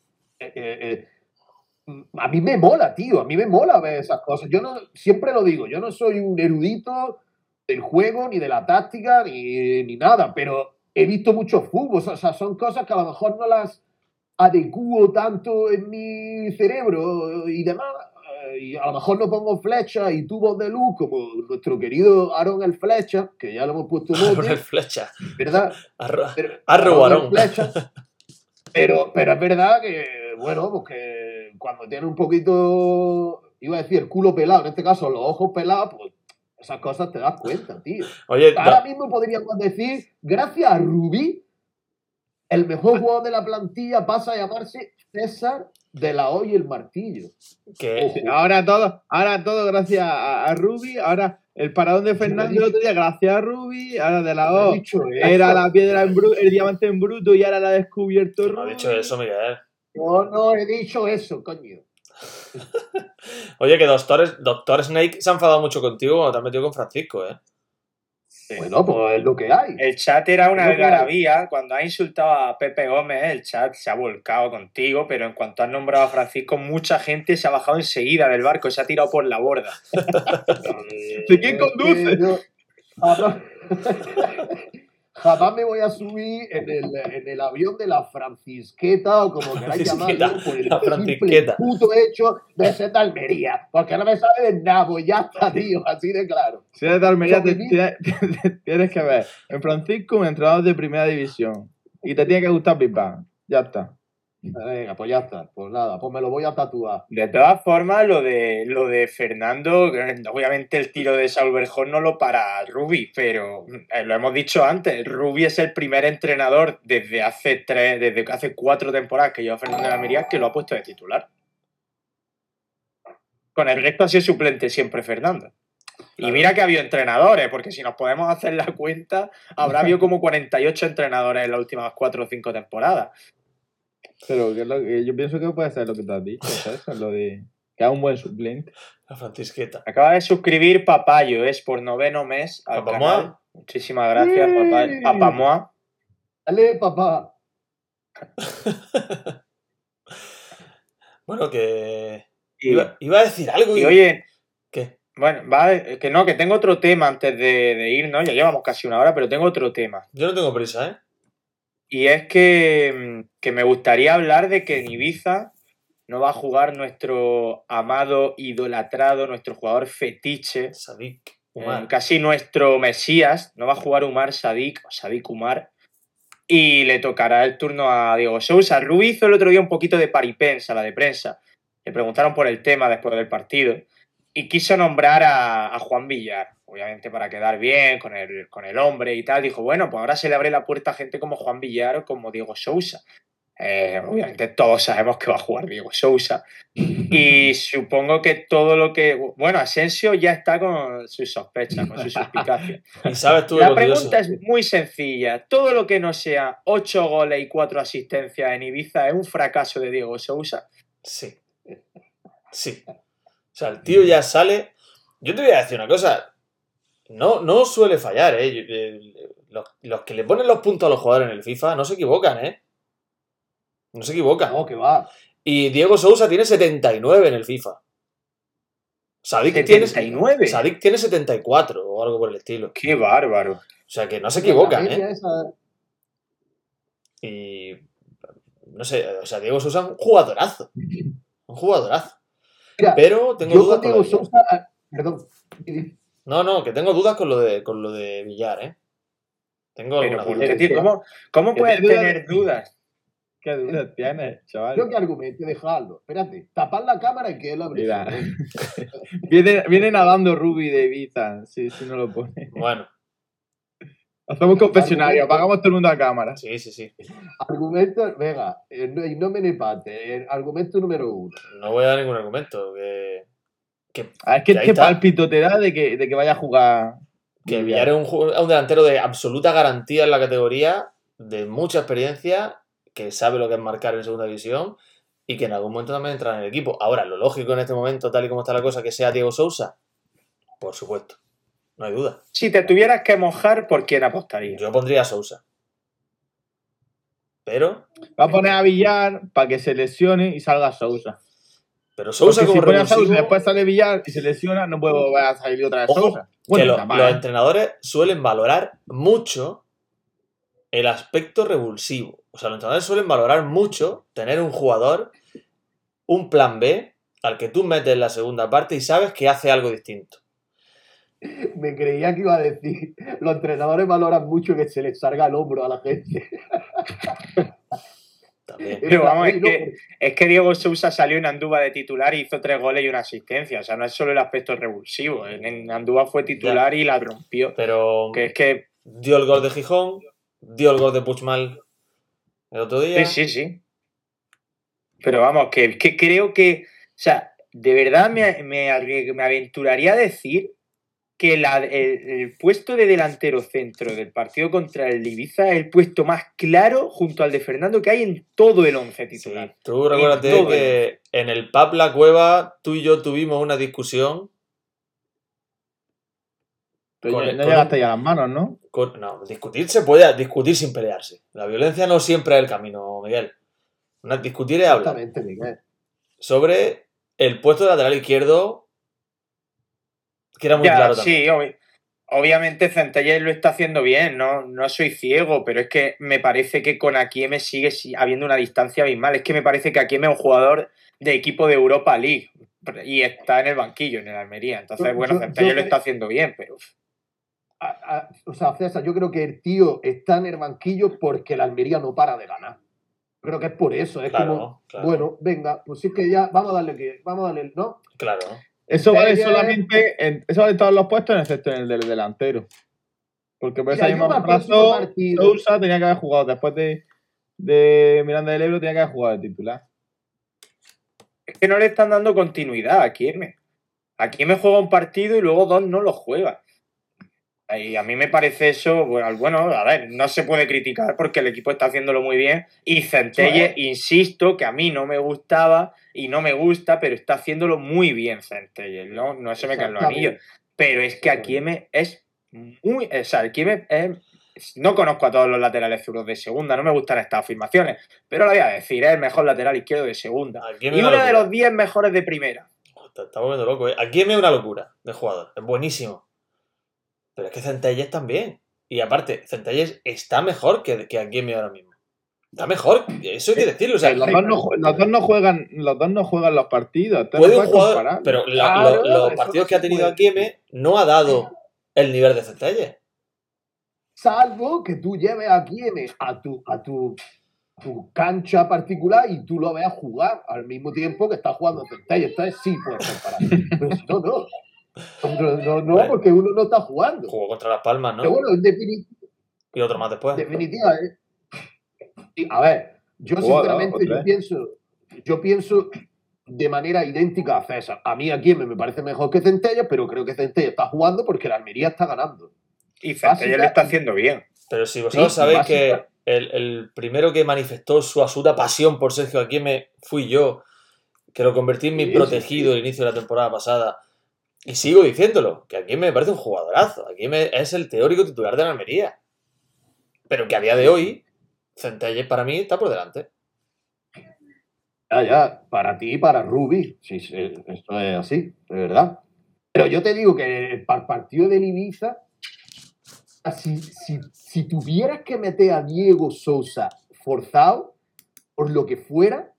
eh, eh, a mí me mola, tío, a mí me mola ver esas cosas. Yo no, siempre lo digo, yo no soy un erudito del juego, ni de la táctica, ni, ni nada, pero he visto mucho fútbol, o sea, son cosas que a lo mejor no las adecuo tanto en mi cerebro y demás. eh, Y a lo mejor no pongo flecha y tubos de luz como nuestro querido Aaron el Flecha, que ya lo hemos puesto Con el mote, flecha. ¿verdad? Arro- Aaron el Aaron. Flecha. Pero, pero es verdad que, bueno, pues que cuando tiene un poquito, iba a decir, el culo pelado, en este caso los ojos pelados, pues esas cosas te das cuenta, tío. Oye, Ahora mismo podríamos decir, gracias a Rubí, el mejor jugador de la plantilla pasa a llamarse César de la Hoy el Martillo. que. Ahora todo, ahora todo gracias a, a Ruby, ahora el paradón de Fernando el otro día gracias a Ruby, ahora de la O era la piedra en bruto, el diamante en bruto y ahora la ha descubierto que no ha Ruby. dicho eso, Miguel. Yo no he dicho eso, coño. Oye, que Doctor, Doctor Snake se ha enfadado mucho contigo cuando te has metido con Francisco, ¿eh? Bueno, pues es lo que hay. El chat era una algarabía. Cuando has insultado a Pepe Gómez, el chat se ha volcado contigo, pero en cuanto has nombrado a Francisco, mucha gente se ha bajado enseguida del barco, se ha tirado por la borda. ¿De quién conduce? Eh, yo jamás, me voy a subir en el, en el avión de la Francisqueta o como queráis llamarlo por el la simple Francisqueta. puto hecho de ser de Almería. Porque no me sabe de nada, pues ya está, tío, así de claro. Si eres de Almería, te- tienes que ver en Francisco un entrenador de primera división y te tiene que gustar Big Bang. Ya está. Venga, pues ya está. Pues nada, pues me lo voy a tatuar. De todas formas, lo de, lo de Fernando, obviamente el tiro de Saul Berjón no lo para Rubi, pero eh, lo hemos dicho antes, Rubi es el primer entrenador desde hace tres, desde hace cuatro temporadas que lleva Fernando en Almería que lo ha puesto de titular. Con el resto ha sido suplente siempre Fernando. Y mira que ha habido entrenadores, porque si nos podemos hacer la cuenta, habrá habido como 48 entrenadores en las últimas cuatro o cinco temporadas. Pero que es lo que- yo pienso que puede ser lo que te has dicho, César, lo de que es un buen suplente. La Francisqueta. Acaba de suscribir Papayo, es por noveno mes al Papamoa. canal. Muchísimas gracias, papá. Papamoa. Dale, papá. Bueno, que. Y, Iba, iba a decir algo y. y oye, ¿Qué? bueno, va, que no, que tengo otro tema antes de, de irnos, ya llevamos casi una hora, pero tengo otro tema. Yo no tengo prisa, ¿eh? Y es que, mm, que me gustaría hablar de que en Ibiza no va a jugar nuestro amado, idolatrado, nuestro jugador fetiche, Sadik. eh, casi nuestro Mesías, no va a jugar Umar Sadik, o Sadik Umar, y le tocará el turno a Diego Sousa. Rubí hizo el otro día un poquito de paripensa, la de prensa. Le preguntaron por el tema después del partido y quiso nombrar a, a Juan Villar, obviamente para quedar bien con el, con el hombre y tal. Dijo, bueno, pues ahora se le abre la puerta a gente como Juan Villar o como Diego Sousa. Eh, obviamente todos sabemos que va a jugar Diego Sousa. Y supongo que todo lo que... Bueno, Asensio ya está con sus sospechas, con sus suspicacias. La pregunta es muy sencilla. Todo lo que no sea 8 goles y 4 asistencias en Ibiza es un fracaso de Diego Sousa. Sí. Sí. O sea, el tío ya sale. Yo te voy a decir una cosa. No, no suele fallar, ¿eh? Eh, Los, los que le ponen los puntos a los jugadores en el FIFA no se equivocan, ¿eh? No se equivocan. No, que va. Y Diego Sousa tiene 79 en el FIFA. Sadik tiene, 79. Sadik tiene 74 o algo por el estilo. Qué bárbaro. O sea que no se equivocan, ¿eh? esa- Y. No sé, o sea, Diego Sousa es un jugadorazo. Un jugadorazo. Mira, Pero tengo dudas Diego. Sousa. ah, Perdón. No, no, que tengo dudas con lo de, con lo de Villar, ¿eh? Tengo Pero, algunas ¿por dudas. qué, tío? ¿Cómo, puedes te duda- tener dudas? ¿Qué dudas tienes, chaval? Creo que argumente, dejarlo. Espérate, tapar la cámara y que él solo. Viene, viene nadando Ruby de Ibiza, si, si no lo pone. Bueno, Hacemos confesionario, apagamos todo el mundo a cámara. sí, sí, sí. Argumento, venga, eh, no, y no me nepate. eh, argumento número uno. No voy a dar ningún argumento. Que, que, A ver, ¿qué, Que ahí qué pálpito te da de que, de que vaya a jugar? que Villar es un, es un delantero de absoluta garantía en la categoría, de mucha experiencia, que sabe lo que es marcar en segunda división y que en algún momento también entrará en el equipo. Ahora, lo lógico en este momento, tal y como está la cosa, que sea Diego Sousa, por supuesto. No hay duda. Si te tuvieras que mojar, ¿por quién apostarías? Yo pondría a Sousa. Pero, Va a poner a Villar para que se lesione y salga Sousa. Pero Sousa Porque como si a Sousa después sale Villar y se lesiona, no volver a salir otra vez Ojo, Sousa. que Bueno, lo- capaz, los ¿eh? entrenadores suelen valorar mucho el aspecto revulsivo. O sea, los entrenadores suelen valorar mucho tener un jugador, un plan B, al que tú metes en la segunda parte y sabes que hace algo distinto. Me creía que iba a decir, los entrenadores valoran mucho que se les salga el hombro a la gente. También. Pero vamos, es que, es que Diego Sousa salió en Andúba de titular y hizo tres goles y una asistencia. O sea, no es solo el aspecto revulsivo. En, Andúba fue titular y la rompió. Pero Que es que, dio el gol de Gijón, dio el gol de Puchmal el otro día. sí, sí, sí. Pero vamos, que, que creo que, o sea, de verdad me, me, me aventuraría a decir que la- el, el puesto de delantero centro del partido contra el Ibiza es el puesto más claro junto al de Fernando que hay en todo el once Sí, titular. tú recuérdate que en el pub La Cueva tú y yo tuvimos una discusión. Pero con no llegaste ya a las manos, ¿no? con- no, discutir se puede discutir sin pelearse. La violencia no siempre es el camino, Miguel. Una- discutir es hablar. Exactamente, Miguel. Sobre el puesto de lateral izquierdo, que era muy Ya, claro también. sí, obvi- obviamente Centelles lo está haciendo bien, no, no soy ciego, pero es que me parece que con Akieme sigue si- habiendo una distancia abismal. Es que me parece que Akieme es un jugador de equipo de Europa League y está en el banquillo, en el Almería. Entonces, bueno, yo- Centelles yo lo está haciendo bien, pero A- a- o sea, César, yo creo que el tío está en el banquillo porque la Almería no para de ganar. Creo que es por eso, es Claro, como, claro. bueno, venga, pues sí que ya, vamos a darle que, vamos a darle, ¿no? Claro. Eso vale solamente, en, eso vale en todos los puestos, excepto en el del delantero. Porque por esa misma razón, Sousa tenía que haber jugado después de, de Miranda del Ebro, tenía que haber jugado de titular. Es que no le están dando continuidad a Kieme. A Kieme juega un partido y luego dos no lo juega. Y a mí me parece eso, bueno, a ver, no se puede criticar porque el equipo está haciéndolo muy bien. Y Centelle, insisto, que a mí no me gustaba y no me gusta, pero está haciéndolo muy bien Centelle. No, no se me caen los anillos. Pero es que a Kieme es muy. O sea, el Kieme es. No conozco a todos los laterales zurdos de segunda, no me gustan estas afirmaciones, pero lo voy a decir, es el mejor lateral izquierdo de segunda. Aquí me Y uno de los 10 mejores de primera. Te está volviendo loco. ¿eh? Aquí me una locura de jugador. Es buenísimo. Pero es que Centelles también. Y aparte, Centelles está mejor que, que Akieme ahora mismo. Está mejor. Eso hay que decirlo. O sea, los, dos no, los dos no juegan, los dos no juegan los partidos. entonces puede no un puedes jugador. comparar. Pero la- Claro, lo- los partidos no que ha tenido. Akieme no ha dado el nivel de Centelles. Salvo que tú lleves a quienes a tu, a tu, tu cancha particular y tú lo veas jugar al mismo tiempo que está jugando Centella. Entonces sí puedes comparar. Pero si no, no. No, no, no, Bueno. porque uno no está jugando. Jugó contra Las Palmas, Pero ¿no? bueno, en defini- Y otro más después. definitiva, ¿eh? A ver, yo Jugó, sinceramente yo pienso, yo pienso de manera idéntica a César. A mí aquí me, me parece mejor que Centella, pero creo que Centella está jugando porque la Almería está ganando. Y Centella lo está haciendo bien. Pero si vosotros Sí, sabéis básica. que el, el primero que manifestó su absoluta pasión por Sergio Akieme fui yo, que lo convertí en mi Sí, protegido sí, al inicio de la temporada pasada. Y sigo diciéndolo, que Akieme me parece un jugadorazo. Akieme es el teórico titular de la Almería. Pero que a día de hoy, Centelles para mí está por delante. Ya, ya, para ti y para Ruby. Sí, sí, esto es así, de verdad. Pero yo te digo que para el partido del Ibiza, si, si, si tuvieras que meter a Diego Sousa forzado, por lo que fuera,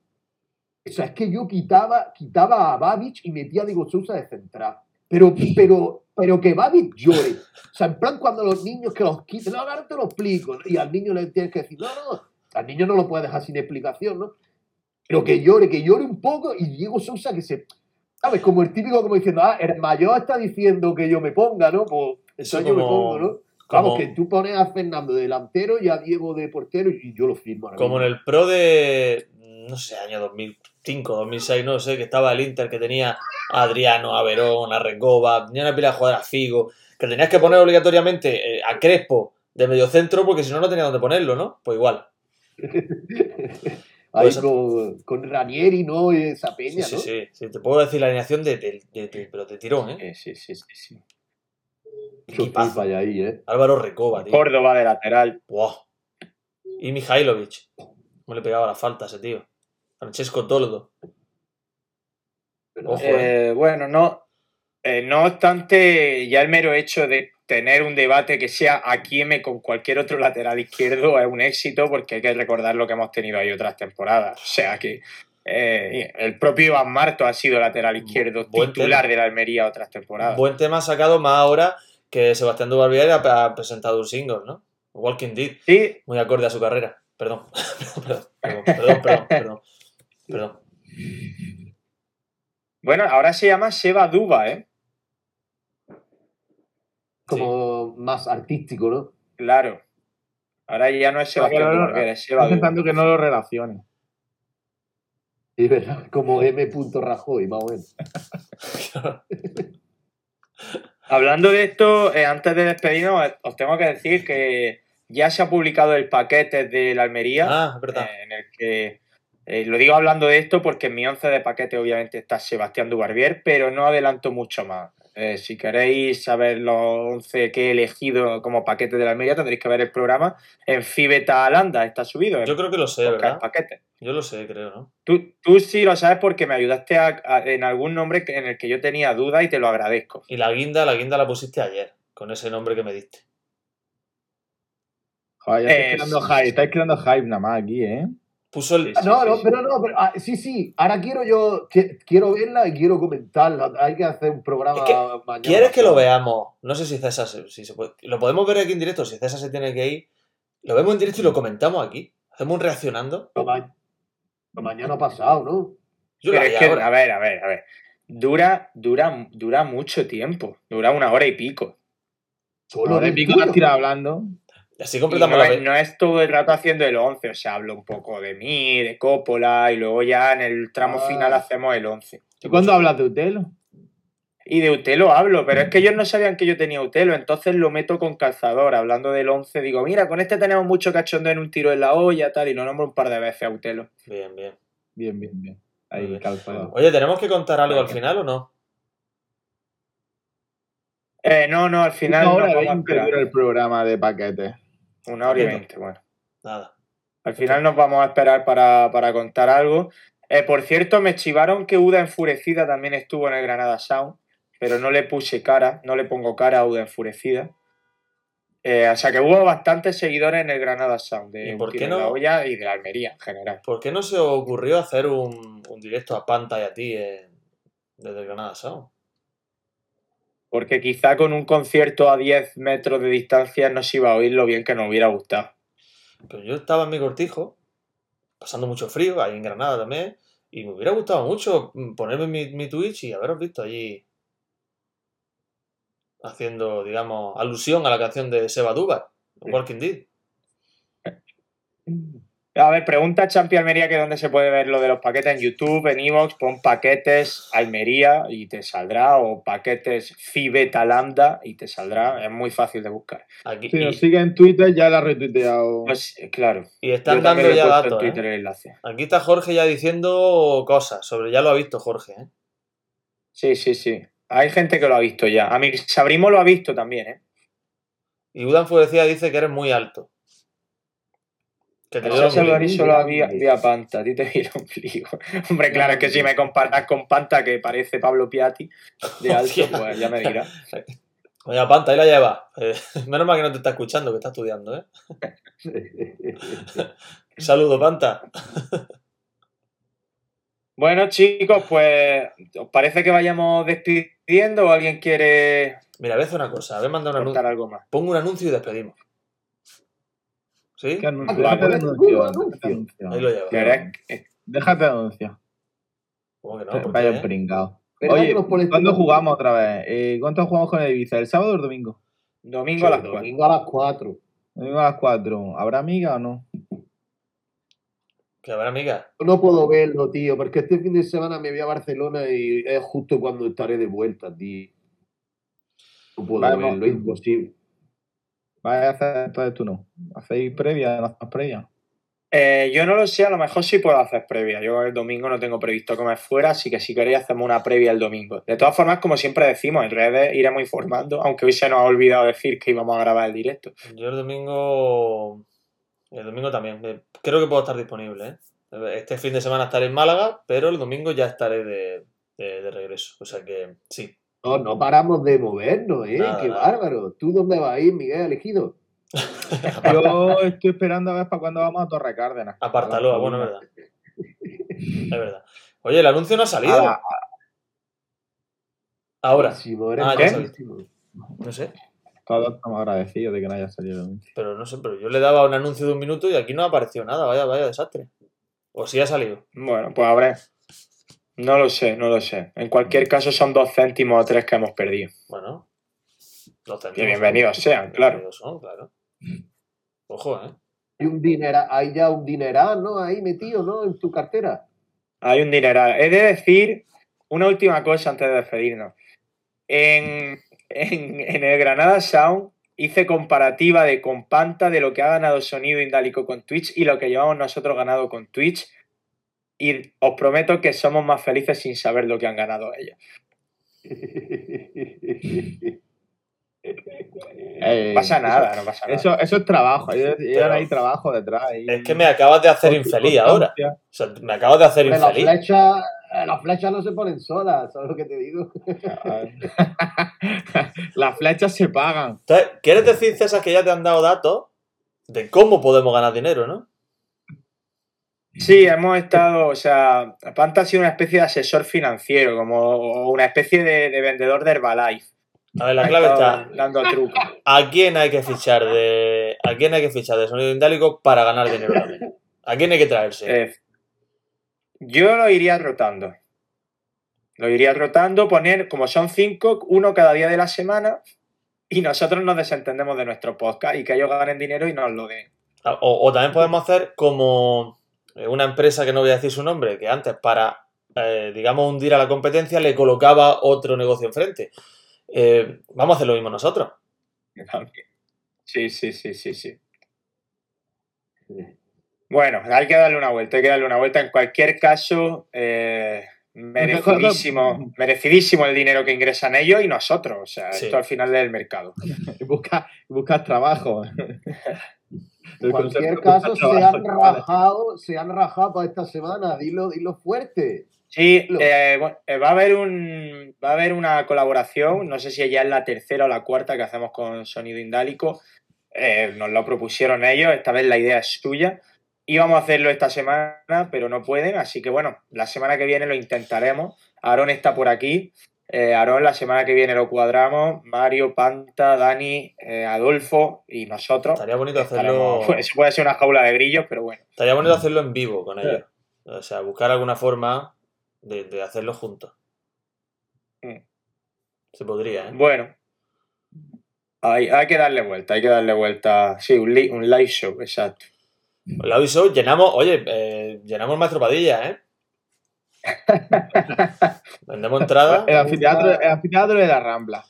o sea, es que yo quitaba, quitaba a Babic y metía a Diego Sousa de central. Pero, pero, pero que Babic llore. O sea, en plan cuando los niños que los quiten, no, ahora te lo explico. Y al niño le tienes que decir, no, no, al niño no lo puedes dejar sin explicación, ¿no? Pero que llore, que llore un poco y Diego Sousa que se... ¿Sabes? Como el típico como diciendo, ah, el mayor está diciendo que yo me ponga, ¿no? Pues Eso yo me pongo, ¿no? Vamos, como- que tú pones a Fernando de delantero y a Diego de portero y yo lo firmo. ahora Como en el pro de, no sé, año 2005, 2006, no sé, que estaba el Inter, que tenía a Adriano, a Verón, a Recoba, tenía una pila de jugadores a Figo, que tenías que poner obligatoriamente eh, a Crespo de mediocentro porque si no, no tenía dónde ponerlo, ¿no? Pues igual. Ahí Pues- con, con Ranieri, ¿no? Y esa Sí, peña, sí, ¿no? sí, sí, Te puedo decir la alineación de, de- de- de- pero de tirón, ¿eh? Sí, sí, sí, sí. Equipazo. Ahí, ¿eh? Álvaro Recoba, tío. Córdoba de lateral. Buah. Y Mihailovic. ¿Cómo le pegaba la falta a ese tío? Francesco Toldo. Ojo, eh, Eh, bueno, no. eh, no obstante, ya el mero hecho de tener un debate que sea aquí M con cualquier otro lateral izquierdo es un éxito porque hay que recordar lo que hemos tenido ahí otras temporadas. O sea que eh, el propio Iván Marto ha sido lateral izquierdo Buen titular tema. de la Almería otras temporadas. Buen tema sacado más ahora que Sebastián Dubarbier ha, ha presentado un single, ¿no? Walking Dead. Sí, Muy acorde a su carrera. Perdón. perdón, perdón, perdón, perdón, perdón. Perdón. bueno, ahora se llama Seba Duba, ¿eh? como más artístico, ¿no? Claro. Ahora ya no es Sebastián no, no, es Estoy Seba Duba. intentando que no lo relacione. Sí, ¿verdad? Como M. Rajoy, más o menos. Hablando de esto, eh, antes de despedirnos, eh, os tengo que decir que ya se ha publicado el paquete de la Almería, Ah, es verdad. eh, en el que eh, lo digo hablando de esto porque en mi once de paquete obviamente está Sebastián Dubarbier, pero no adelanto mucho más. Eh, si queréis saber los 11 que he elegido como paquete de la Almería, tendréis que ver el programa en Fibeta Alanda, está subido. Yo creo que lo sé, ¿verdad? paquete. Yo lo sé, creo, ¿no? Tú, tú sí lo sabes porque me ayudaste a- a- en algún nombre en el que yo tenía duda y te lo agradezco. Y la guinda, la guinda la pusiste ayer, con ese nombre que me diste. Joder, ya estáis creando hype, sí. estáis creando hype nada más aquí, ¿eh? Puso el. Ah, no, no, pero no, pero, ah, sí, sí. Ahora quiero yo, que- quiero verla y quiero comentarla. Hay que hacer un programa Es que, mañana. ¿Quieres que lo veamos? No sé si César se, si se puede. Lo podemos ver aquí en directo. Si César se tiene que ir, lo vemos en directo y lo comentamos aquí. Hacemos un reaccionando. Pero ma- Mañana pasado, ¿no? Yo Pero la es haría que, ahora. a ver, a ver, a ver. Dura, dura, dura mucho tiempo. Dura una hora y pico. Solo Ahora del pico has tirado hablando. Y así completamos no, la es, no es todo el rato haciendo el 11, o sea, hablo un poco de mí, de Coppola, y luego ya en el tramo Ah. final hacemos el 11. ¿Y cuándo hablas de Utelo? Y de Utelo hablo, pero es que ellos no sabían que yo tenía Utelo, entonces lo meto con calzador, hablando del 11, digo, mira, con este tenemos mucho cachondo en un tiro en la olla, tal, y lo nombro un par de veces a Utelo. Bien, bien. Bien, bien, bien. Ahí, bien. calzado. Oye, ¿tenemos que contar algo al final o no? Eh, no, no, al final Una no vamos a esperar. el programa de paquetes. Una hora y veinte, bueno. Nada. Al final nos vamos a esperar para, para contar algo. Eh, por cierto, me chivaron que Uda Enfurecida también estuvo en el Granada Sound, pero no le puse cara, no le pongo cara a Uda Enfurecida. Eh, o sea que hubo bastantes seguidores en el Granada Sound, de ¿Y por qué no? la olla y de Almería en general. ¿Por qué no se ocurrió hacer un, un directo a Panta y a ti desde el Granada Sound? Porque quizá con un concierto a 10 metros de distancia no se iba a oír lo bien que nos hubiera gustado. Pero yo estaba en mi cortijo, pasando mucho frío, ahí en Granada también, y me hubiera gustado mucho ponerme mi, mi Twitch y haberos visto allí haciendo, digamos, alusión a la canción de Seba Duba, Walking Dead. A ver, pregunta a Champi Almería que dónde se puede ver lo de los paquetes en YouTube, en Evox, pon paquetes Almería y te saldrá, o paquetes Phi Beta Lambda y te saldrá, es muy fácil de buscar. Aquí, Si y, nos sigue en Twitter, ya la ha retuiteado. Pues claro, y están dando ya en datos. Twitter ¿eh? el enlace. Aquí está Jorge ya diciendo cosas sobre, ya lo ha visto Jorge. ¿eh? Sí, sí, sí. Hay gente que lo ha visto ya. A mí Sabrimo lo ha visto también, ¿eh? Y Uda Enfurecida dice que eres muy alto. Que te muy- Alvarín solo había, había Panta, a ti te vi el ombligo. Hombre, claro, es que si me comparas con Panta, que parece Pablo Piatti de alto, pues ya me dirás. Oye, Panta, ahí la lleva. Eh, menos mal que no te está escuchando, que está estudiando, ¿eh? Saludo, Panta. Bueno, chicos, pues, ¿os parece que vayamos despidiendo o alguien quiere Mira, a una cosa. A mandar un contar anuncio. algo más? Pongo un anuncio y despedimos. ¿Sí? ¿Qué anuncio? Ah. Eh, Déjate de anuncio. ¿Cómo que no? ¿Por Vaya qué? ¿Verdad Oye, pones ¿cuándo jugamos otra vez? Eh, ¿Cuánto jugamos con el Ibiza? ¿El sábado o el domingo? Domingo a las Sí, 4. Domingo a las 4. Domingo a las 4. ¿Habrá amiga o no? Que habrá amiga. No puedo verlo, tío, porque este fin de semana me voy a Barcelona y es justo cuando estaré de vuelta, tío. No puedo Vale, verlo, es imposible. ¿Vas a hacer entonces tú no? ¿Hacéis previa? ¿No hacéis previa? Eh, yo no lo sé, a lo mejor sí puedo hacer previa. Yo el domingo no tengo previsto comer fuera, así que si queréis hacemos una previa el domingo. De todas formas, como siempre decimos, en redes iremos informando, aunque hoy se nos ha olvidado decir que íbamos a grabar el directo. Yo el domingo. El domingo también. Eh, Creo que puedo estar disponible, ¿eh? Este fin de semana estaré en Málaga, pero el domingo ya estaré de, de- de regreso. O sea que sí. No, no paramos de movernos, ¿eh? Nada, Qué nada. bárbaro. ¿Tú dónde vas a ir, Miguel Elegido? Yo estoy esperando a ver para cuándo vamos a Torre Cárdenas. Apártalo, ah, bueno, es verdad. Es verdad. Oye, el anuncio no ha salido. Ah, Ahora, Buenísimo, eres Ah, ya buenísimo. no sé. Todos estamos agradecidos de que no haya salido el anuncio. Pero no sé, pero yo le daba un anuncio de un minuto y aquí no ha aparecido nada. Vaya, vaya desastre. O sí ha salido. Bueno, pues habré. No lo sé, no lo sé. En cualquier caso son dos céntimos o tres que hemos perdido. Bueno. Los Que bienvenidos sean, claro. Bienvenidos son, claro. Ojo, ¿eh? Hay un dinera, hay ya un dineral, ¿no? Ahí metido, ¿no? En tu cartera. Hay un dineral. He de decir una última cosa antes de despedirnos. En, en, en el Granada Sound hice comparativa de companta de lo que ha ganado Sonido Indálico con Twitch y lo que llevamos nosotros ganado con Twitch. Y os prometo que somos más felices sin saber lo que han ganado ellos. Eh, No pasa nada, no pasa nada. Eso, eso es trabajo. Llevan Pero- ahí trabajo detrás. y- Es que me acabas de hacer infeliz ahora. O sea, me acabas de hacer las infeliz. flechas, eh, las flechas no se ponen solas, ¿sabes lo que te digo? Las flechas se pagan. Entonces, ¿quieres decir, César, que ya te han dado datos de cómo podemos ganar dinero, no? Sí, hemos estado, o sea, Panta ha sido una especie de asesor financiero, como una especie de, de vendedor de Herbalife. A ver, la Ha clave está. Dando trucos. ¿A quién hay que fichar de. ¿A quién hay que fichar de sonido indálico para ganar dinero también? ¿A quién hay que traerse? Eh, Yo lo iría rotando. Lo iría rotando, poner, como son cinco, uno cada día de la semana, y nosotros nos desentendemos de nuestro podcast y que ellos ganen dinero y nos lo den. Ah, O, o también podemos hacer como una empresa que no voy a decir su nombre, que antes para, eh, digamos, hundir a la competencia le colocaba otro negocio enfrente. Eh, vamos a hacer lo mismo nosotros. Sí, sí, sí, sí, sí. Bueno, hay que darle una vuelta, hay que darle una vuelta. En cualquier caso, eh, merecidísimo, merecidísimo el dinero que ingresan ellos y nosotros. O sea, Sí. esto al final del mercado. Y buscas, buscas trabajo. En cualquier caso, se han rajado, se han rajado para esta semana. Dilo, dilo fuerte. Sí, eh, bueno, eh, va a haber un va a haber una colaboración, no sé si ya es la tercera o la cuarta que hacemos con Sonido Indálico. Eh, nos lo propusieron ellos, esta vez la idea es suya. Íbamos a hacerlo esta semana, pero no pueden, así que bueno, la semana que viene lo intentaremos. Aarón está por aquí. Eh, Aarón, la semana que viene lo cuadramos. Mario, Panta, Dani, eh, Adolfo y nosotros. Estaría bonito hacerlo. Eso puede ser una jaula de grillos, pero bueno. Estaría bonito hacerlo en vivo con ellos. O sea, buscar alguna forma de, de hacerlo juntos. Mm. Se podría, ¿eh? Bueno, hay, hay que darle vuelta, hay que darle vuelta. Sí, un, li- un live show, exacto. La aviso, llenamos, oye, eh, llenamos el Maestro Padilla, ¿eh? Vendemos entradas. El anfiteatro, el anfiteatro de la Rambla.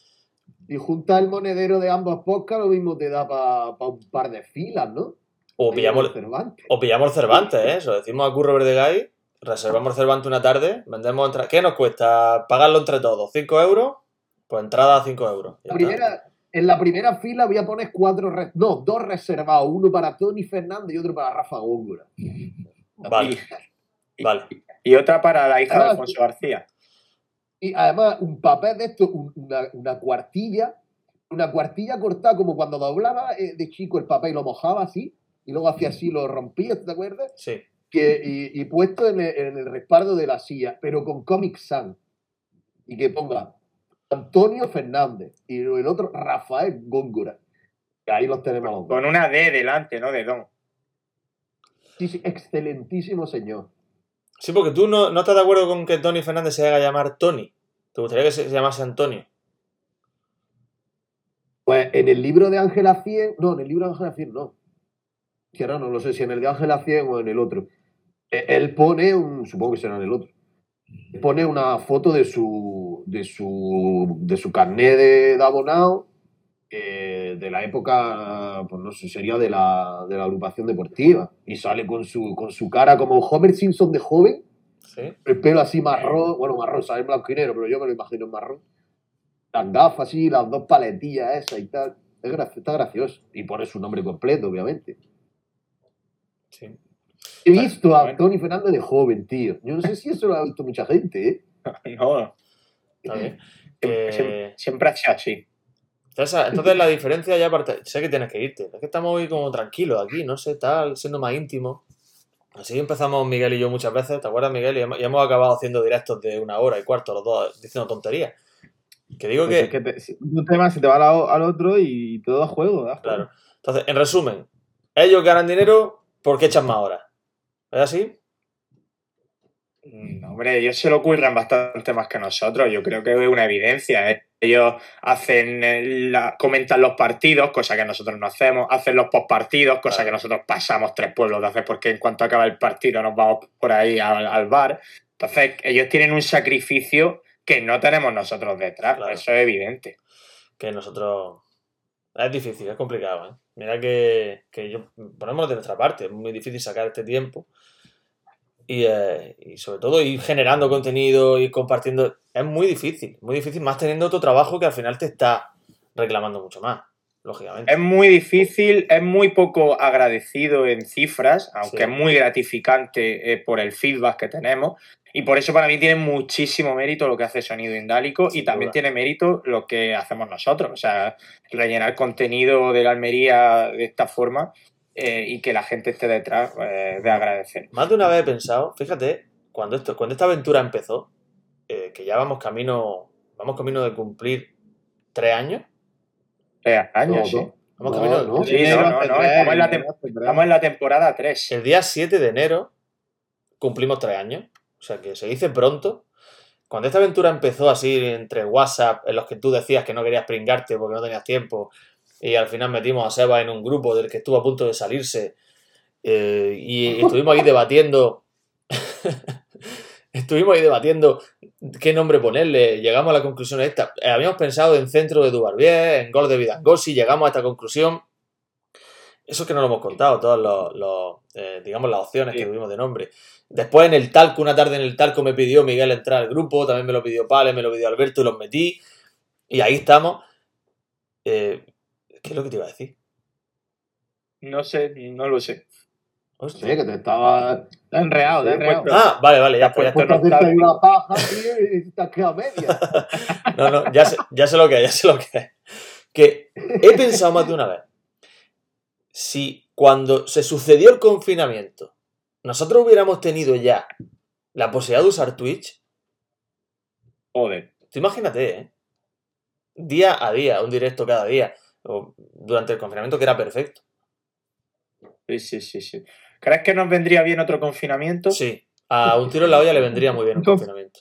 Y juntar el monedero de ambos podcasts lo mismo te da para un par de filas, ¿no? O pillamos, Cervantes. o pillamos Cervantes, ¿eh? Eso decimos a Curro Verdegay, reservamos Cervantes una tarde, vendemos entradas. ¿Qué nos cuesta pagarlo entre todos? ¿5 euros? Pues entrada a 5 euros. La primera, en la primera fila voy a poner cuatro, no, dos reservados, uno para Tony Fernández y otro para Rafa Góngora. Vale, vale. Y otra para la hija de Ah, Alfonso García. Y además, un papel de esto, un- una, una cuartilla, una cuartilla cortada como cuando doblaba eh, de chico el papel y lo mojaba así, y luego hacía así, lo rompía, ¿te acuerdas? Sí. Que, y, y puesto en el, en el respaldo de la silla, pero con Comic Sans. Y que ponga Antonio Fernández y el otro Rafael Góngora. Ahí los tenemos dos. Con una D delante, ¿no? De Don. Sí, sí, excelentísimo señor. Sí, porque tú no, no estás de acuerdo con que Tony Fernández se haga llamar Tony. ¿Te gustaría que se, se llamase Antonio? Pues en el libro de Ángela 100, no, en el libro de Ángela 100 no. Que ahora no lo sé si en el de Ángela 100 o en el otro. Eh, Él pone un, supongo que será en el otro, pone una foto de su, de su, de su carnet de abonado eh, de la época, pues no sé, sería de la, de la agrupación deportiva. Y sale con su, con su cara como Homer Simpson de joven, Sí. el pelo así marrón, bueno, marrón, sale en blanco y negro, pero yo me lo imagino en marrón. Las gafas así, las dos paletillas esas y tal. Es está gracioso. Y pone su nombre completo, obviamente. sí. He visto a Bueno. Tony Fernández de joven, tío. Yo no sé si eso lo ha visto mucha gente, ¿eh? No, bien. siempre, Eh, siempre, siempre ha sido así. Entonces, entonces la diferencia ya parte... Sé que tienes que irte. Es que estamos hoy como tranquilos aquí, no sé, tal, siendo más íntimos. Así empezamos Miguel y yo muchas veces, ¿te acuerdas, Miguel? Y hemos, y hemos acabado haciendo directos de una hora y cuarto, los dos, diciendo tonterías. Que digo Pues que... es que te- si- un tema se te va al, al otro y todo a juego. juego. Claro. Entonces, en resumen, ellos ganan dinero porque echan más horas. ¿Es así? Mm, Hombre, ellos se lo ocurran bastante más que nosotros. Yo creo que es una evidencia. ¿eh? Ellos hacen el- la- comentan los partidos, cosa que nosotros no hacemos, hacen los postpartidos, cosa que nosotros pasamos tres pueblos de hacer porque en cuanto acaba el partido nos vamos por ahí al, al bar. Entonces, ellos tienen un sacrificio que no tenemos nosotros detrás. Claro. Eso es evidente. Que nosotros... Es difícil, es complicado, ¿eh? Mira que, que yo... Ponemos de nuestra parte, es muy difícil sacar este tiempo. Y, eh, y sobre todo ir generando contenido y compartiendo. Es muy difícil, muy difícil, más teniendo otro trabajo que al final te está reclamando mucho más, lógicamente. Es muy difícil, es muy poco agradecido en cifras, aunque Sí. es muy gratificante eh, por el feedback que tenemos. Y por eso para mí tiene muchísimo mérito lo que hace Sonido Indálico Sin y también duda. tiene mérito lo que hacemos nosotros. O sea, rellenar contenido de la Almería de esta forma eh, y que la gente esté detrás eh, de agradecer. Más de una vez he pensado, fíjate, cuando, esto, cuando esta aventura empezó, eh, que ya vamos camino, vamos camino de cumplir tres años. Eh, años, No, sí. no. Vamos No, camino, no. Sí, Enero no, no, hace no, tres, estamos en la enero tem- hace tres. Estamos en la temporada 3. El día 7 de enero cumplimos tres años. O sea que se dice pronto. Cuando esta aventura empezó así entre WhatsApp, en los que tú decías que no querías pringarte porque no tenías tiempo, y al final metimos a Seba en un grupo del que estuvo a punto de salirse, eh, y estuvimos ahí debatiendo. estuvimos ahí debatiendo qué nombre ponerle. Llegamos a la conclusión esta. Eh, habíamos pensado en centro de Dubarbier, en gol de Vidangosi, llegamos a esta conclusión. Eso es que no lo hemos contado, todas los, los, eh, digamos, las opciones que tuvimos de nombre. Después en el talco, una tarde en el talco me pidió Miguel entrar al grupo, también me lo pidió Pale, me lo pidió Alberto y los metí. Y ahí estamos. Eh, ¿Qué es lo que te iba a decir? No sé, no lo sé. Sí, que te estaba te enreado, te enreado. Ah, vale, vale, ya, pues ya estoy te una paja, tío, y te has quedado media. No, no, ya sé, ya sé lo que es, ya sé lo que es. Que he pensado más de una vez. Si cuando se sucedió el confinamiento, nosotros hubiéramos tenido ya la posibilidad de usar Twitch, Joder. tú imagínate, ¿eh? Día a día, un directo cada día, o durante el confinamiento que era perfecto. Sí, sí, sí, sí. ¿Crees que nos vendría bien otro confinamiento? Sí, a un tiro en la olla le vendría muy bien un Conf- confinamiento.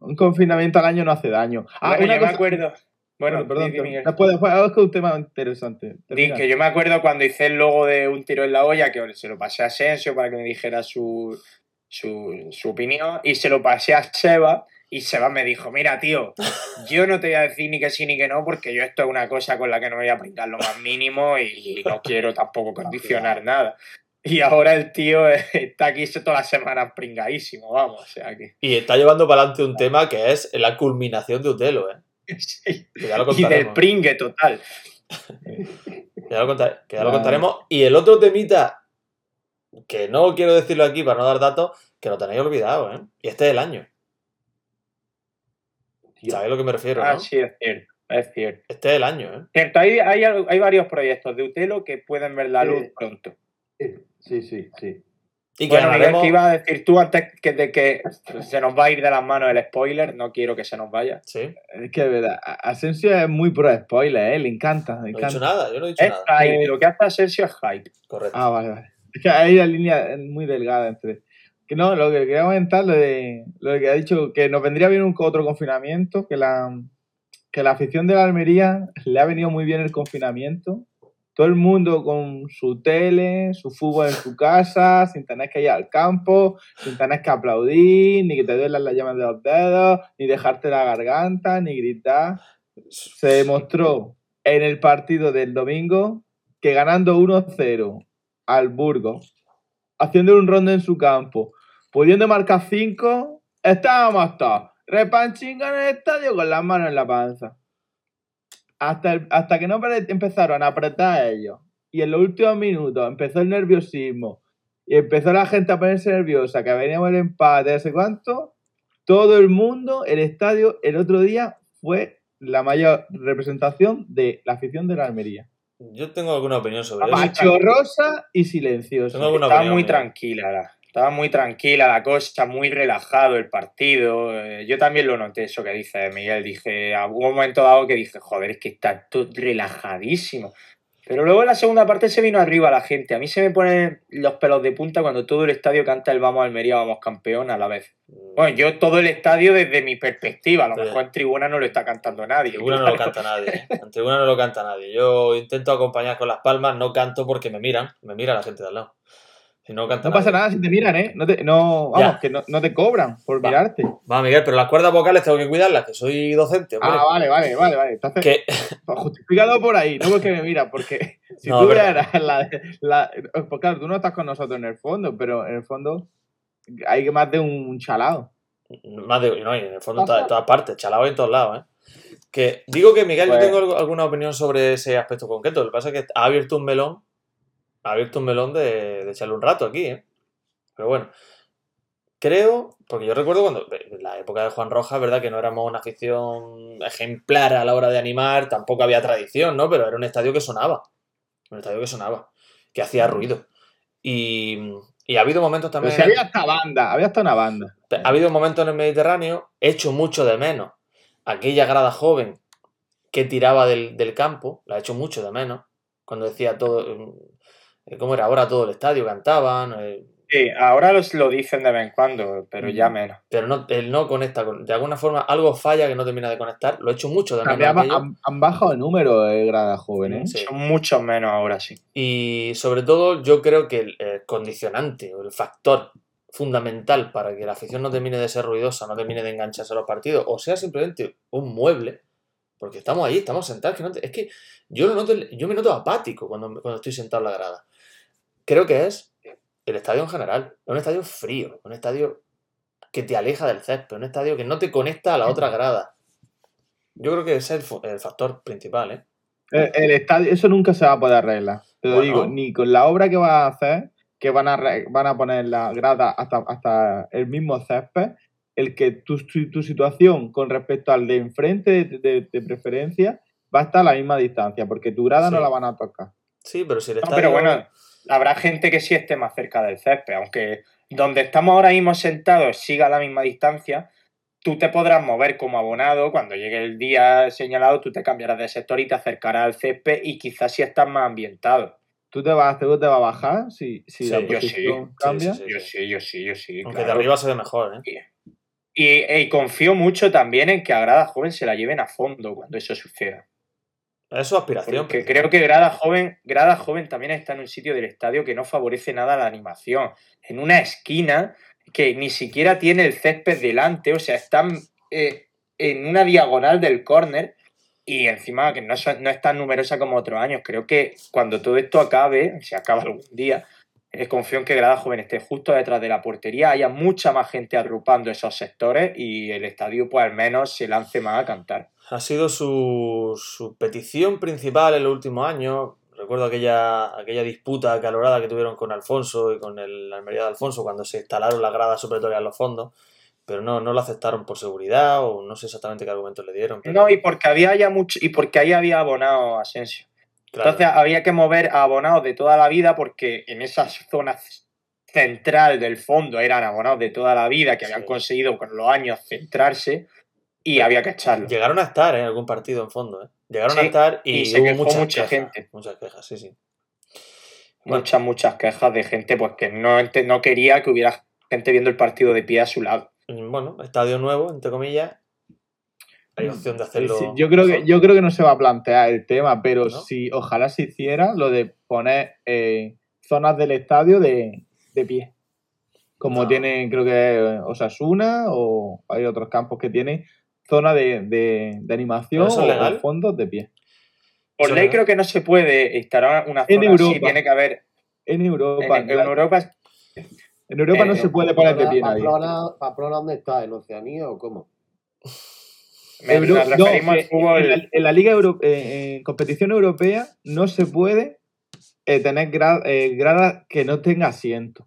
Un confinamiento al año no hace daño. Ah, Bueno, una yo cosa- me acuerdo. Bueno, perdón, di, di, Miguel. después, después, es que es un tema interesante. Que yo me acuerdo cuando hice el logo de un tiro en la olla, que se lo pasé a Asensio para que me dijera su, su, su opinión, y se lo pasé a Seba, y Seba me dijo, mira, tío, yo no te voy a decir ni que sí ni que no, porque yo esto es una cosa con la que no voy a brincar lo más mínimo y no quiero tampoco condicionar nada. Y ahora el tío está aquí todas las semanas pringadísimo, vamos, o sea que... Y está llevando para adelante un tema que es la culminación de Utelo, ¿eh? Sí. Que ya lo Y del pringue total. Que ya lo, contar- que ya lo Vale. contaremos. Y el otro temita, que no quiero decirlo aquí para no dar datos, que lo tenéis olvidado, ¿eh? Y este es el año. Tío, ¿Sabéis a lo que me refiero, Ah, no? sí, es cierto, es cierto. Este es el año, ¿eh? Cierto, hay, hay, hay varios proyectos de Utelo que pueden ver la Sí. luz pronto. eh, Sí, sí, sí. Y que Bueno, Miguel, hablaremos... ¿qué ibas a decir tú antes que, de que se nos va a ir de las manos el spoiler? No quiero que se nos vaya. Sí, Es que de verdad, Asensio es muy pro spoiler, ¿eh? Le encanta, le no he dicho nada, yo no he dicho Es nada. hype, lo que hace Asensio es hype. Correcto. Ah, vale, vale. Es que hay la línea muy delgada entre. Que no, lo que quería comentar, lo de lo que ha dicho que nos vendría bien un otro confinamiento, que la, que la afición de la Almería le ha venido muy bien el confinamiento. Todo el mundo con su tele, su fútbol en su casa, sin tener que ir al campo, sin tener que aplaudir, ni que te duelan las llamas de los dedos, ni dejarte la garganta, ni gritar. Se demostró en el partido del domingo que ganando 1-0 al Burgos, haciendo un rondo en su campo, pudiendo marcar 5, estábamos todos repanchinga en el estadio con las manos en la panza. Hasta, el- hasta que no empezaron a apretar ellos y en los últimos minutos empezó el nerviosismo y empezó la gente a ponerse nerviosa, que veníamos el empate, no sé cuánto, todo el mundo, el estadio, el otro día fue la mayor representación de la afición de la Almería. Yo tengo alguna opinión sobre eso. Pachorrosa y silenciosa. Tengo alguna Estaba opinión, muy mira. tranquila, la- estaba muy tranquila la cosa, muy relajado el partido. Eh, Yo también lo noté, eso que dice Miguel. Dije, a un momento dado que dije, joder, es que está todo relajadísimo. Pero luego en la segunda parte se vino arriba la gente. A mí se me ponen los pelos de punta cuando todo el estadio canta el Vamos Almería, vamos campeón a la vez. Bueno, yo todo el estadio desde mi perspectiva, a lo mejor en tribuna no lo está cantando nadie. En tribuna no lo canta nadie. ¿eh? En tribuna no lo canta nadie. Yo intento acompañar con las palmas, no canto porque me miran. Me mira la gente de al lado. Si no canta No pasa nada si te miran, ¿eh? No te, no, vamos, Ya. que no, no te cobran por Va. mirarte. Va, Miguel, pero las cuerdas vocales tengo que cuidarlas, que soy docente, hombre. Ah, vale, vale, vale, vale. Entonces, que justificado por ahí, no porque me miras, porque si No, tú es verdad. eras la, la- Pues claro, tú no estás con nosotros en el fondo, pero en el fondo hay que más de un chalado. Más de, no, y en el fondo está en todas partes, chalado en todos lados, ¿eh? Que digo que, Miguel, Pues- yo tengo algo- alguna opinión sobre ese aspecto concreto. Lo que pasa es que ha abierto un melón, abierto un melón de, de echarle un rato aquí, ¿eh? Pero bueno, creo, porque yo recuerdo cuando, en la época de Juan Rojas, ¿verdad? Que no éramos una afición ejemplar a la hora de animar, tampoco había tradición, ¿no? Pero era un estadio que sonaba, un estadio que sonaba, que hacía ruido. Y, y ha habido momentos Pero también... si había hasta banda, había hasta una banda. Ha habido momentos en el Mediterráneo, he hecho mucho de menos aquella grada joven que tiraba del, del campo, la he hecho mucho de menos, cuando decía todo, ¿cómo era? Ahora todo el estadio cantaban, eh, Sí, ahora los, lo dicen de vez en cuando, pero ya menos. Pero no, él no conecta. Con, de alguna forma, algo falla que no termina de conectar. Lo he hecho mucho también. También han, han- han bajado el número de gradas jóvenes. Sí. Son muchos menos ahora, sí. Y sobre todo, yo creo que el, el condicionante o el factor fundamental para que la afición no termine de ser ruidosa, no termine de engancharse a los partidos, o sea simplemente un mueble, porque estamos ahí, estamos sentados. que no te- es que yo, lo noto, yo me noto apático cuando, cuando estoy sentado en la grada. Creo que es el estadio en general. Es un estadio frío, un estadio que te aleja del césped, un estadio que no te conecta a la otra grada. Yo creo que ese es el, factor principal, ¿eh? El, el estadio, eso nunca se va a poder arreglar. Te lo Bueno. digo, ni con la obra que vas a hacer, que van a, re- van a poner la grada hasta, hasta el mismo césped, el que tu, tu, tu situación con respecto al de enfrente de, de- de preferencia va a estar a la misma distancia, porque tu grada no la van a tocar. Sí, pero si el No, estadio... pero bueno, habrá gente que sí esté más cerca del césped, aunque donde estamos ahora mismo sentados siga a la misma distancia, tú te podrás mover como abonado, cuando llegue el día señalado, tú te cambiarás de sector y te acercarás al césped y quizás si estás más ambientado. ¿Tú te vas, seguro te va a bajar si, si Sí, la posición Sí, cambia? sí, Yo sí, yo sí, yo sí. Aunque de claro. arriba se ve mejor, ¿eh? Y, y confío mucho también en que a Grada Joven se la lleven a fondo cuando eso suceda. Es su aspiración. Porque creo que Grada Joven, Grada Joven también está en un sitio del estadio que no favorece nada la animación. En una esquina que ni siquiera tiene el césped delante, o sea, están eh, en una diagonal del córner y encima que no, no es tan numerosa como otros años. Creo que cuando todo esto acabe, si acaba algún día, eh, confío en que Grada Joven esté justo detrás de la portería, haya mucha más gente agrupando esos sectores y el estadio pues al menos se lance más a cantar. Ha sido su, su petición principal en los últimos años. Recuerdo aquella, aquella disputa acalorada que tuvieron con Alfonso y con el Almería de Alfonso cuando se instalaron las gradas supletorias en los fondos, pero no, no lo aceptaron por seguridad o no sé exactamente qué argumentos le dieron. pero- No, y porque había ya mucho, y porque ahí había abonado Asensio. claro. Entonces había que mover a abonados de toda la vida porque en esa zona central del fondo eran abonados de toda la vida que habían Sí. conseguido con los años centrarse y había que echarlos. Llegaron a estar en algún partido en fondo, ¿eh? Llegaron a estar y, y se hubo quejó muchas mucha quejas, gente. Muchas quejas, sí, sí. Bueno. Muchas, muchas quejas de gente pues que no, no quería que hubiera gente viendo el partido de pie a su lado. Bueno, estadio nuevo, entre comillas. Hay opción de hacerlo. Sí, yo, creo que, yo creo que no se va a plantear el tema, pero ¿No? si ojalá se hiciera lo de poner eh, zonas del estadio de, de pie. Como No. tiene, creo que Osasuna o hay otros campos que tienen zona de, de- de animación ¿Pero eso es o fondos de pie. Por ley creo que no se puede instalar una En zona así, Europa. tiene que haber... En En, Europa, en Europa en Europa no eh, se puede poner de pie nadie. Pamplona, ¿dónde está? ¿En Oceanía o cómo? me, Euro- no, referimos que al fútbol... en, la, en la Liga Euro- eh, en competición europea no se puede eh, tener gra- eh, gradas que no tenga asiento.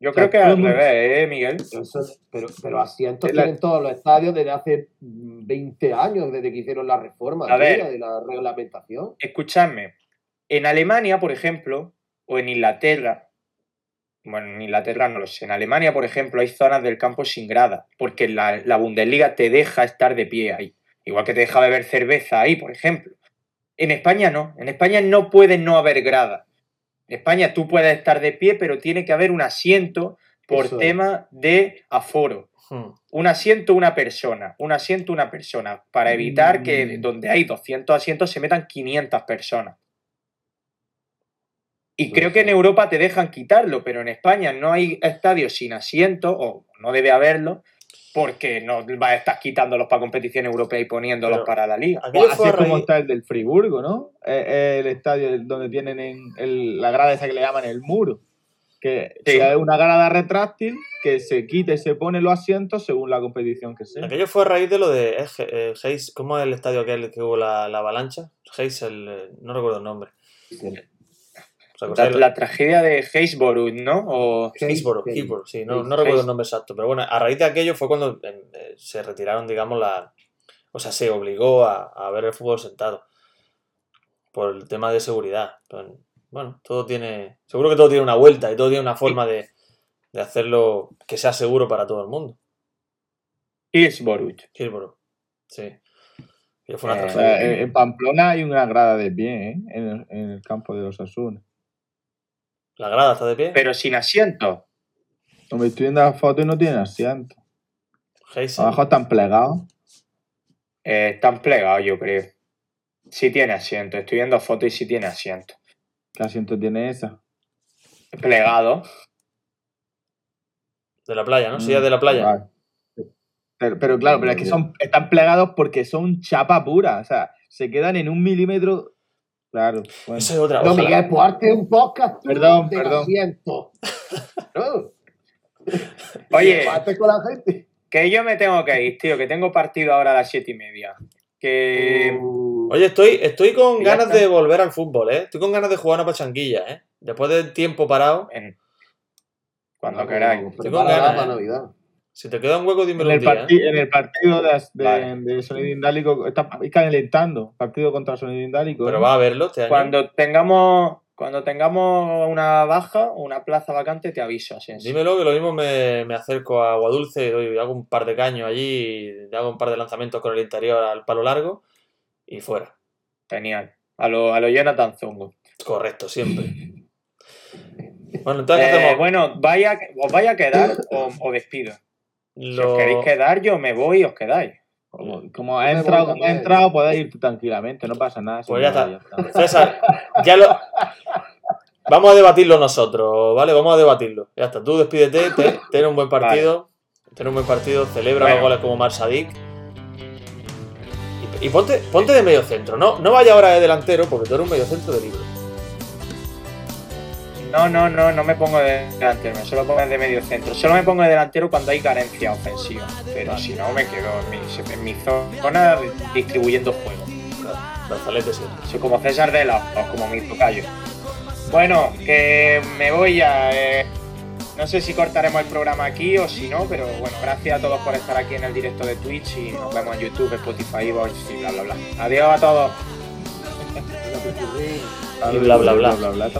Yo creo que al revés, ¿eh, Miguel? Pero, eso- pero, pero asientos La- tienen todos los estadios desde hace mm, 20 años, desde que hicieron la reforma A ver. aquella de la reglamentación. escuchadme, en Alemania, por ejemplo, o en Inglaterra, bueno, en Inglaterra no lo sé, en Alemania, por ejemplo, hay zonas del campo sin grada, porque la, la Bundesliga te deja estar de pie ahí, igual que te deja beber cerveza ahí, por ejemplo. En España no, en España no puede no haber grada. España tú puedes estar de pie, pero tiene que haber un asiento por Eso tema de aforo. Hmm. Un asiento, una persona. Un asiento, una persona. Para evitar que Mm. donde hay 200 asientos se metan 500 personas. Y creo que en. Europa te dejan quitarlo, pero en España no hay estadios sin asiento, o no debe haberlo, porque no vas a estar quitándolos para competición europea y poniéndolos Pero- para la liga. Aquello Así como está el del Friburgo, ¿no? Eh, eh, el estadio donde tienen en el- la grada esa que le llaman el muro. Que Sí. es una grada retráctil que se quita y se pone los asientos según la competición que sea. Aquello fue a raíz de lo de eh, eh, Heis- ¿cómo es el estadio aquel que hubo la, la avalancha? Heis, el, eh, no recuerdo el nombre. ¿Os La, acordáis? la tragedia de Heisborough, ¿no? O. Hillsborough, sí, no, no recuerdo el nombre exacto, pero bueno, a raíz de aquello fue cuando eh, eh, se retiraron, digamos, la... O sea, se obligó a, a ver el fútbol sentado por el tema de seguridad. Pero, bueno, todo tiene... Seguro que todo tiene una vuelta y todo tiene una forma de, de hacerlo que sea seguro para todo el mundo. Hillsborough. Hillsborough, sí. Que fue una Eh, en, en Pamplona hay una grada de pie, ¿eh? En el, en el campo de los Asunas. ¿La grada está de pie? Pero sin asiento. Me estoy viendo la foto y no tiene asiento. Heisen. Abajo están plegados. Eh, están plegados, yo creo. Sí tiene asiento. Estoy viendo fotos y sí tiene asiento. ¿Qué asiento tiene esa? Plegado. De la playa, ¿no? Sillas de la playa. Mm, Vale. Pero, pero claro, pero es que son, están plegados porque son chapa pura. O sea, se quedan en un milímetro. Claro. bueno. Esa es otra. No. Miguel, pues un podcast. tú Perdón, perdón. No, Oye, con la gente. que yo me tengo que ir, tío, que tengo partido ahora a las siete y media. Que. Uh, Oye, estoy, estoy con ganas está. de volver al fútbol, ¿eh? Estoy con ganas de jugar una pachanguilla, ¿eh? Después del tiempo parado, en- Cuando vamos, queráis. prepárala ganas, para ¿eh? Navidad. Si te queda un hueco, En dímelo el, un día, parti- ¿eh? en el partido de, de, Vale. de Sonido Indálico, está calentando. Partido contra Sonido Indálico. Pero ¿eh? va a verlo este año. Cuando tengamos. Cuando tengamos una baja, una plaza vacante, te aviso, así en. Dímelo que lo mismo me, me acerco a Aguadulce y doy- hago un par de caños allí, y hago un par de lanzamientos con el interior al palo largo y fuera. Genial. A lo, a lo Jonathan Zongo. Correcto, siempre. Bueno, entonces, ¿qué Eh, hacemos? bueno, vaya, os vaya a quedar o, o despido. Si Lo- os queréis quedar, yo me voy y os quedáis. Como, como ha entrado, voy como ha también. entrado, puedes irte tranquilamente, no pasa nada. Pues ya está. César, ya lo. Vamos a debatirlo nosotros, ¿vale? Vamos a debatirlo. Ya está, tú despídete, te- ten un buen partido. Ten un buen partido, celebra los Bueno. goles como Marsadik. Y, y ponte, ponte de medio centro, ¿no? No vaya ahora de delantero porque tú eres un medio centro de libro. No, no, no, no me pongo de delantero, me solo pongo de medio centro. Solo me pongo de delantero cuando hay carencia ofensiva. Pero si no, me quedo en mi, en mi zona distribuyendo juego. Brazalete siempre. Soy como César de la o como mi tocayo. Bueno, que me voy ya. eh, no sé si cortaremos el programa aquí o si no, pero bueno, gracias a todos por estar aquí en el directo de Twitch y nos vemos en YouTube, Spotify, Vox y bla bla bla. Adiós a todos. Y bla, bla, bla. bla, bla.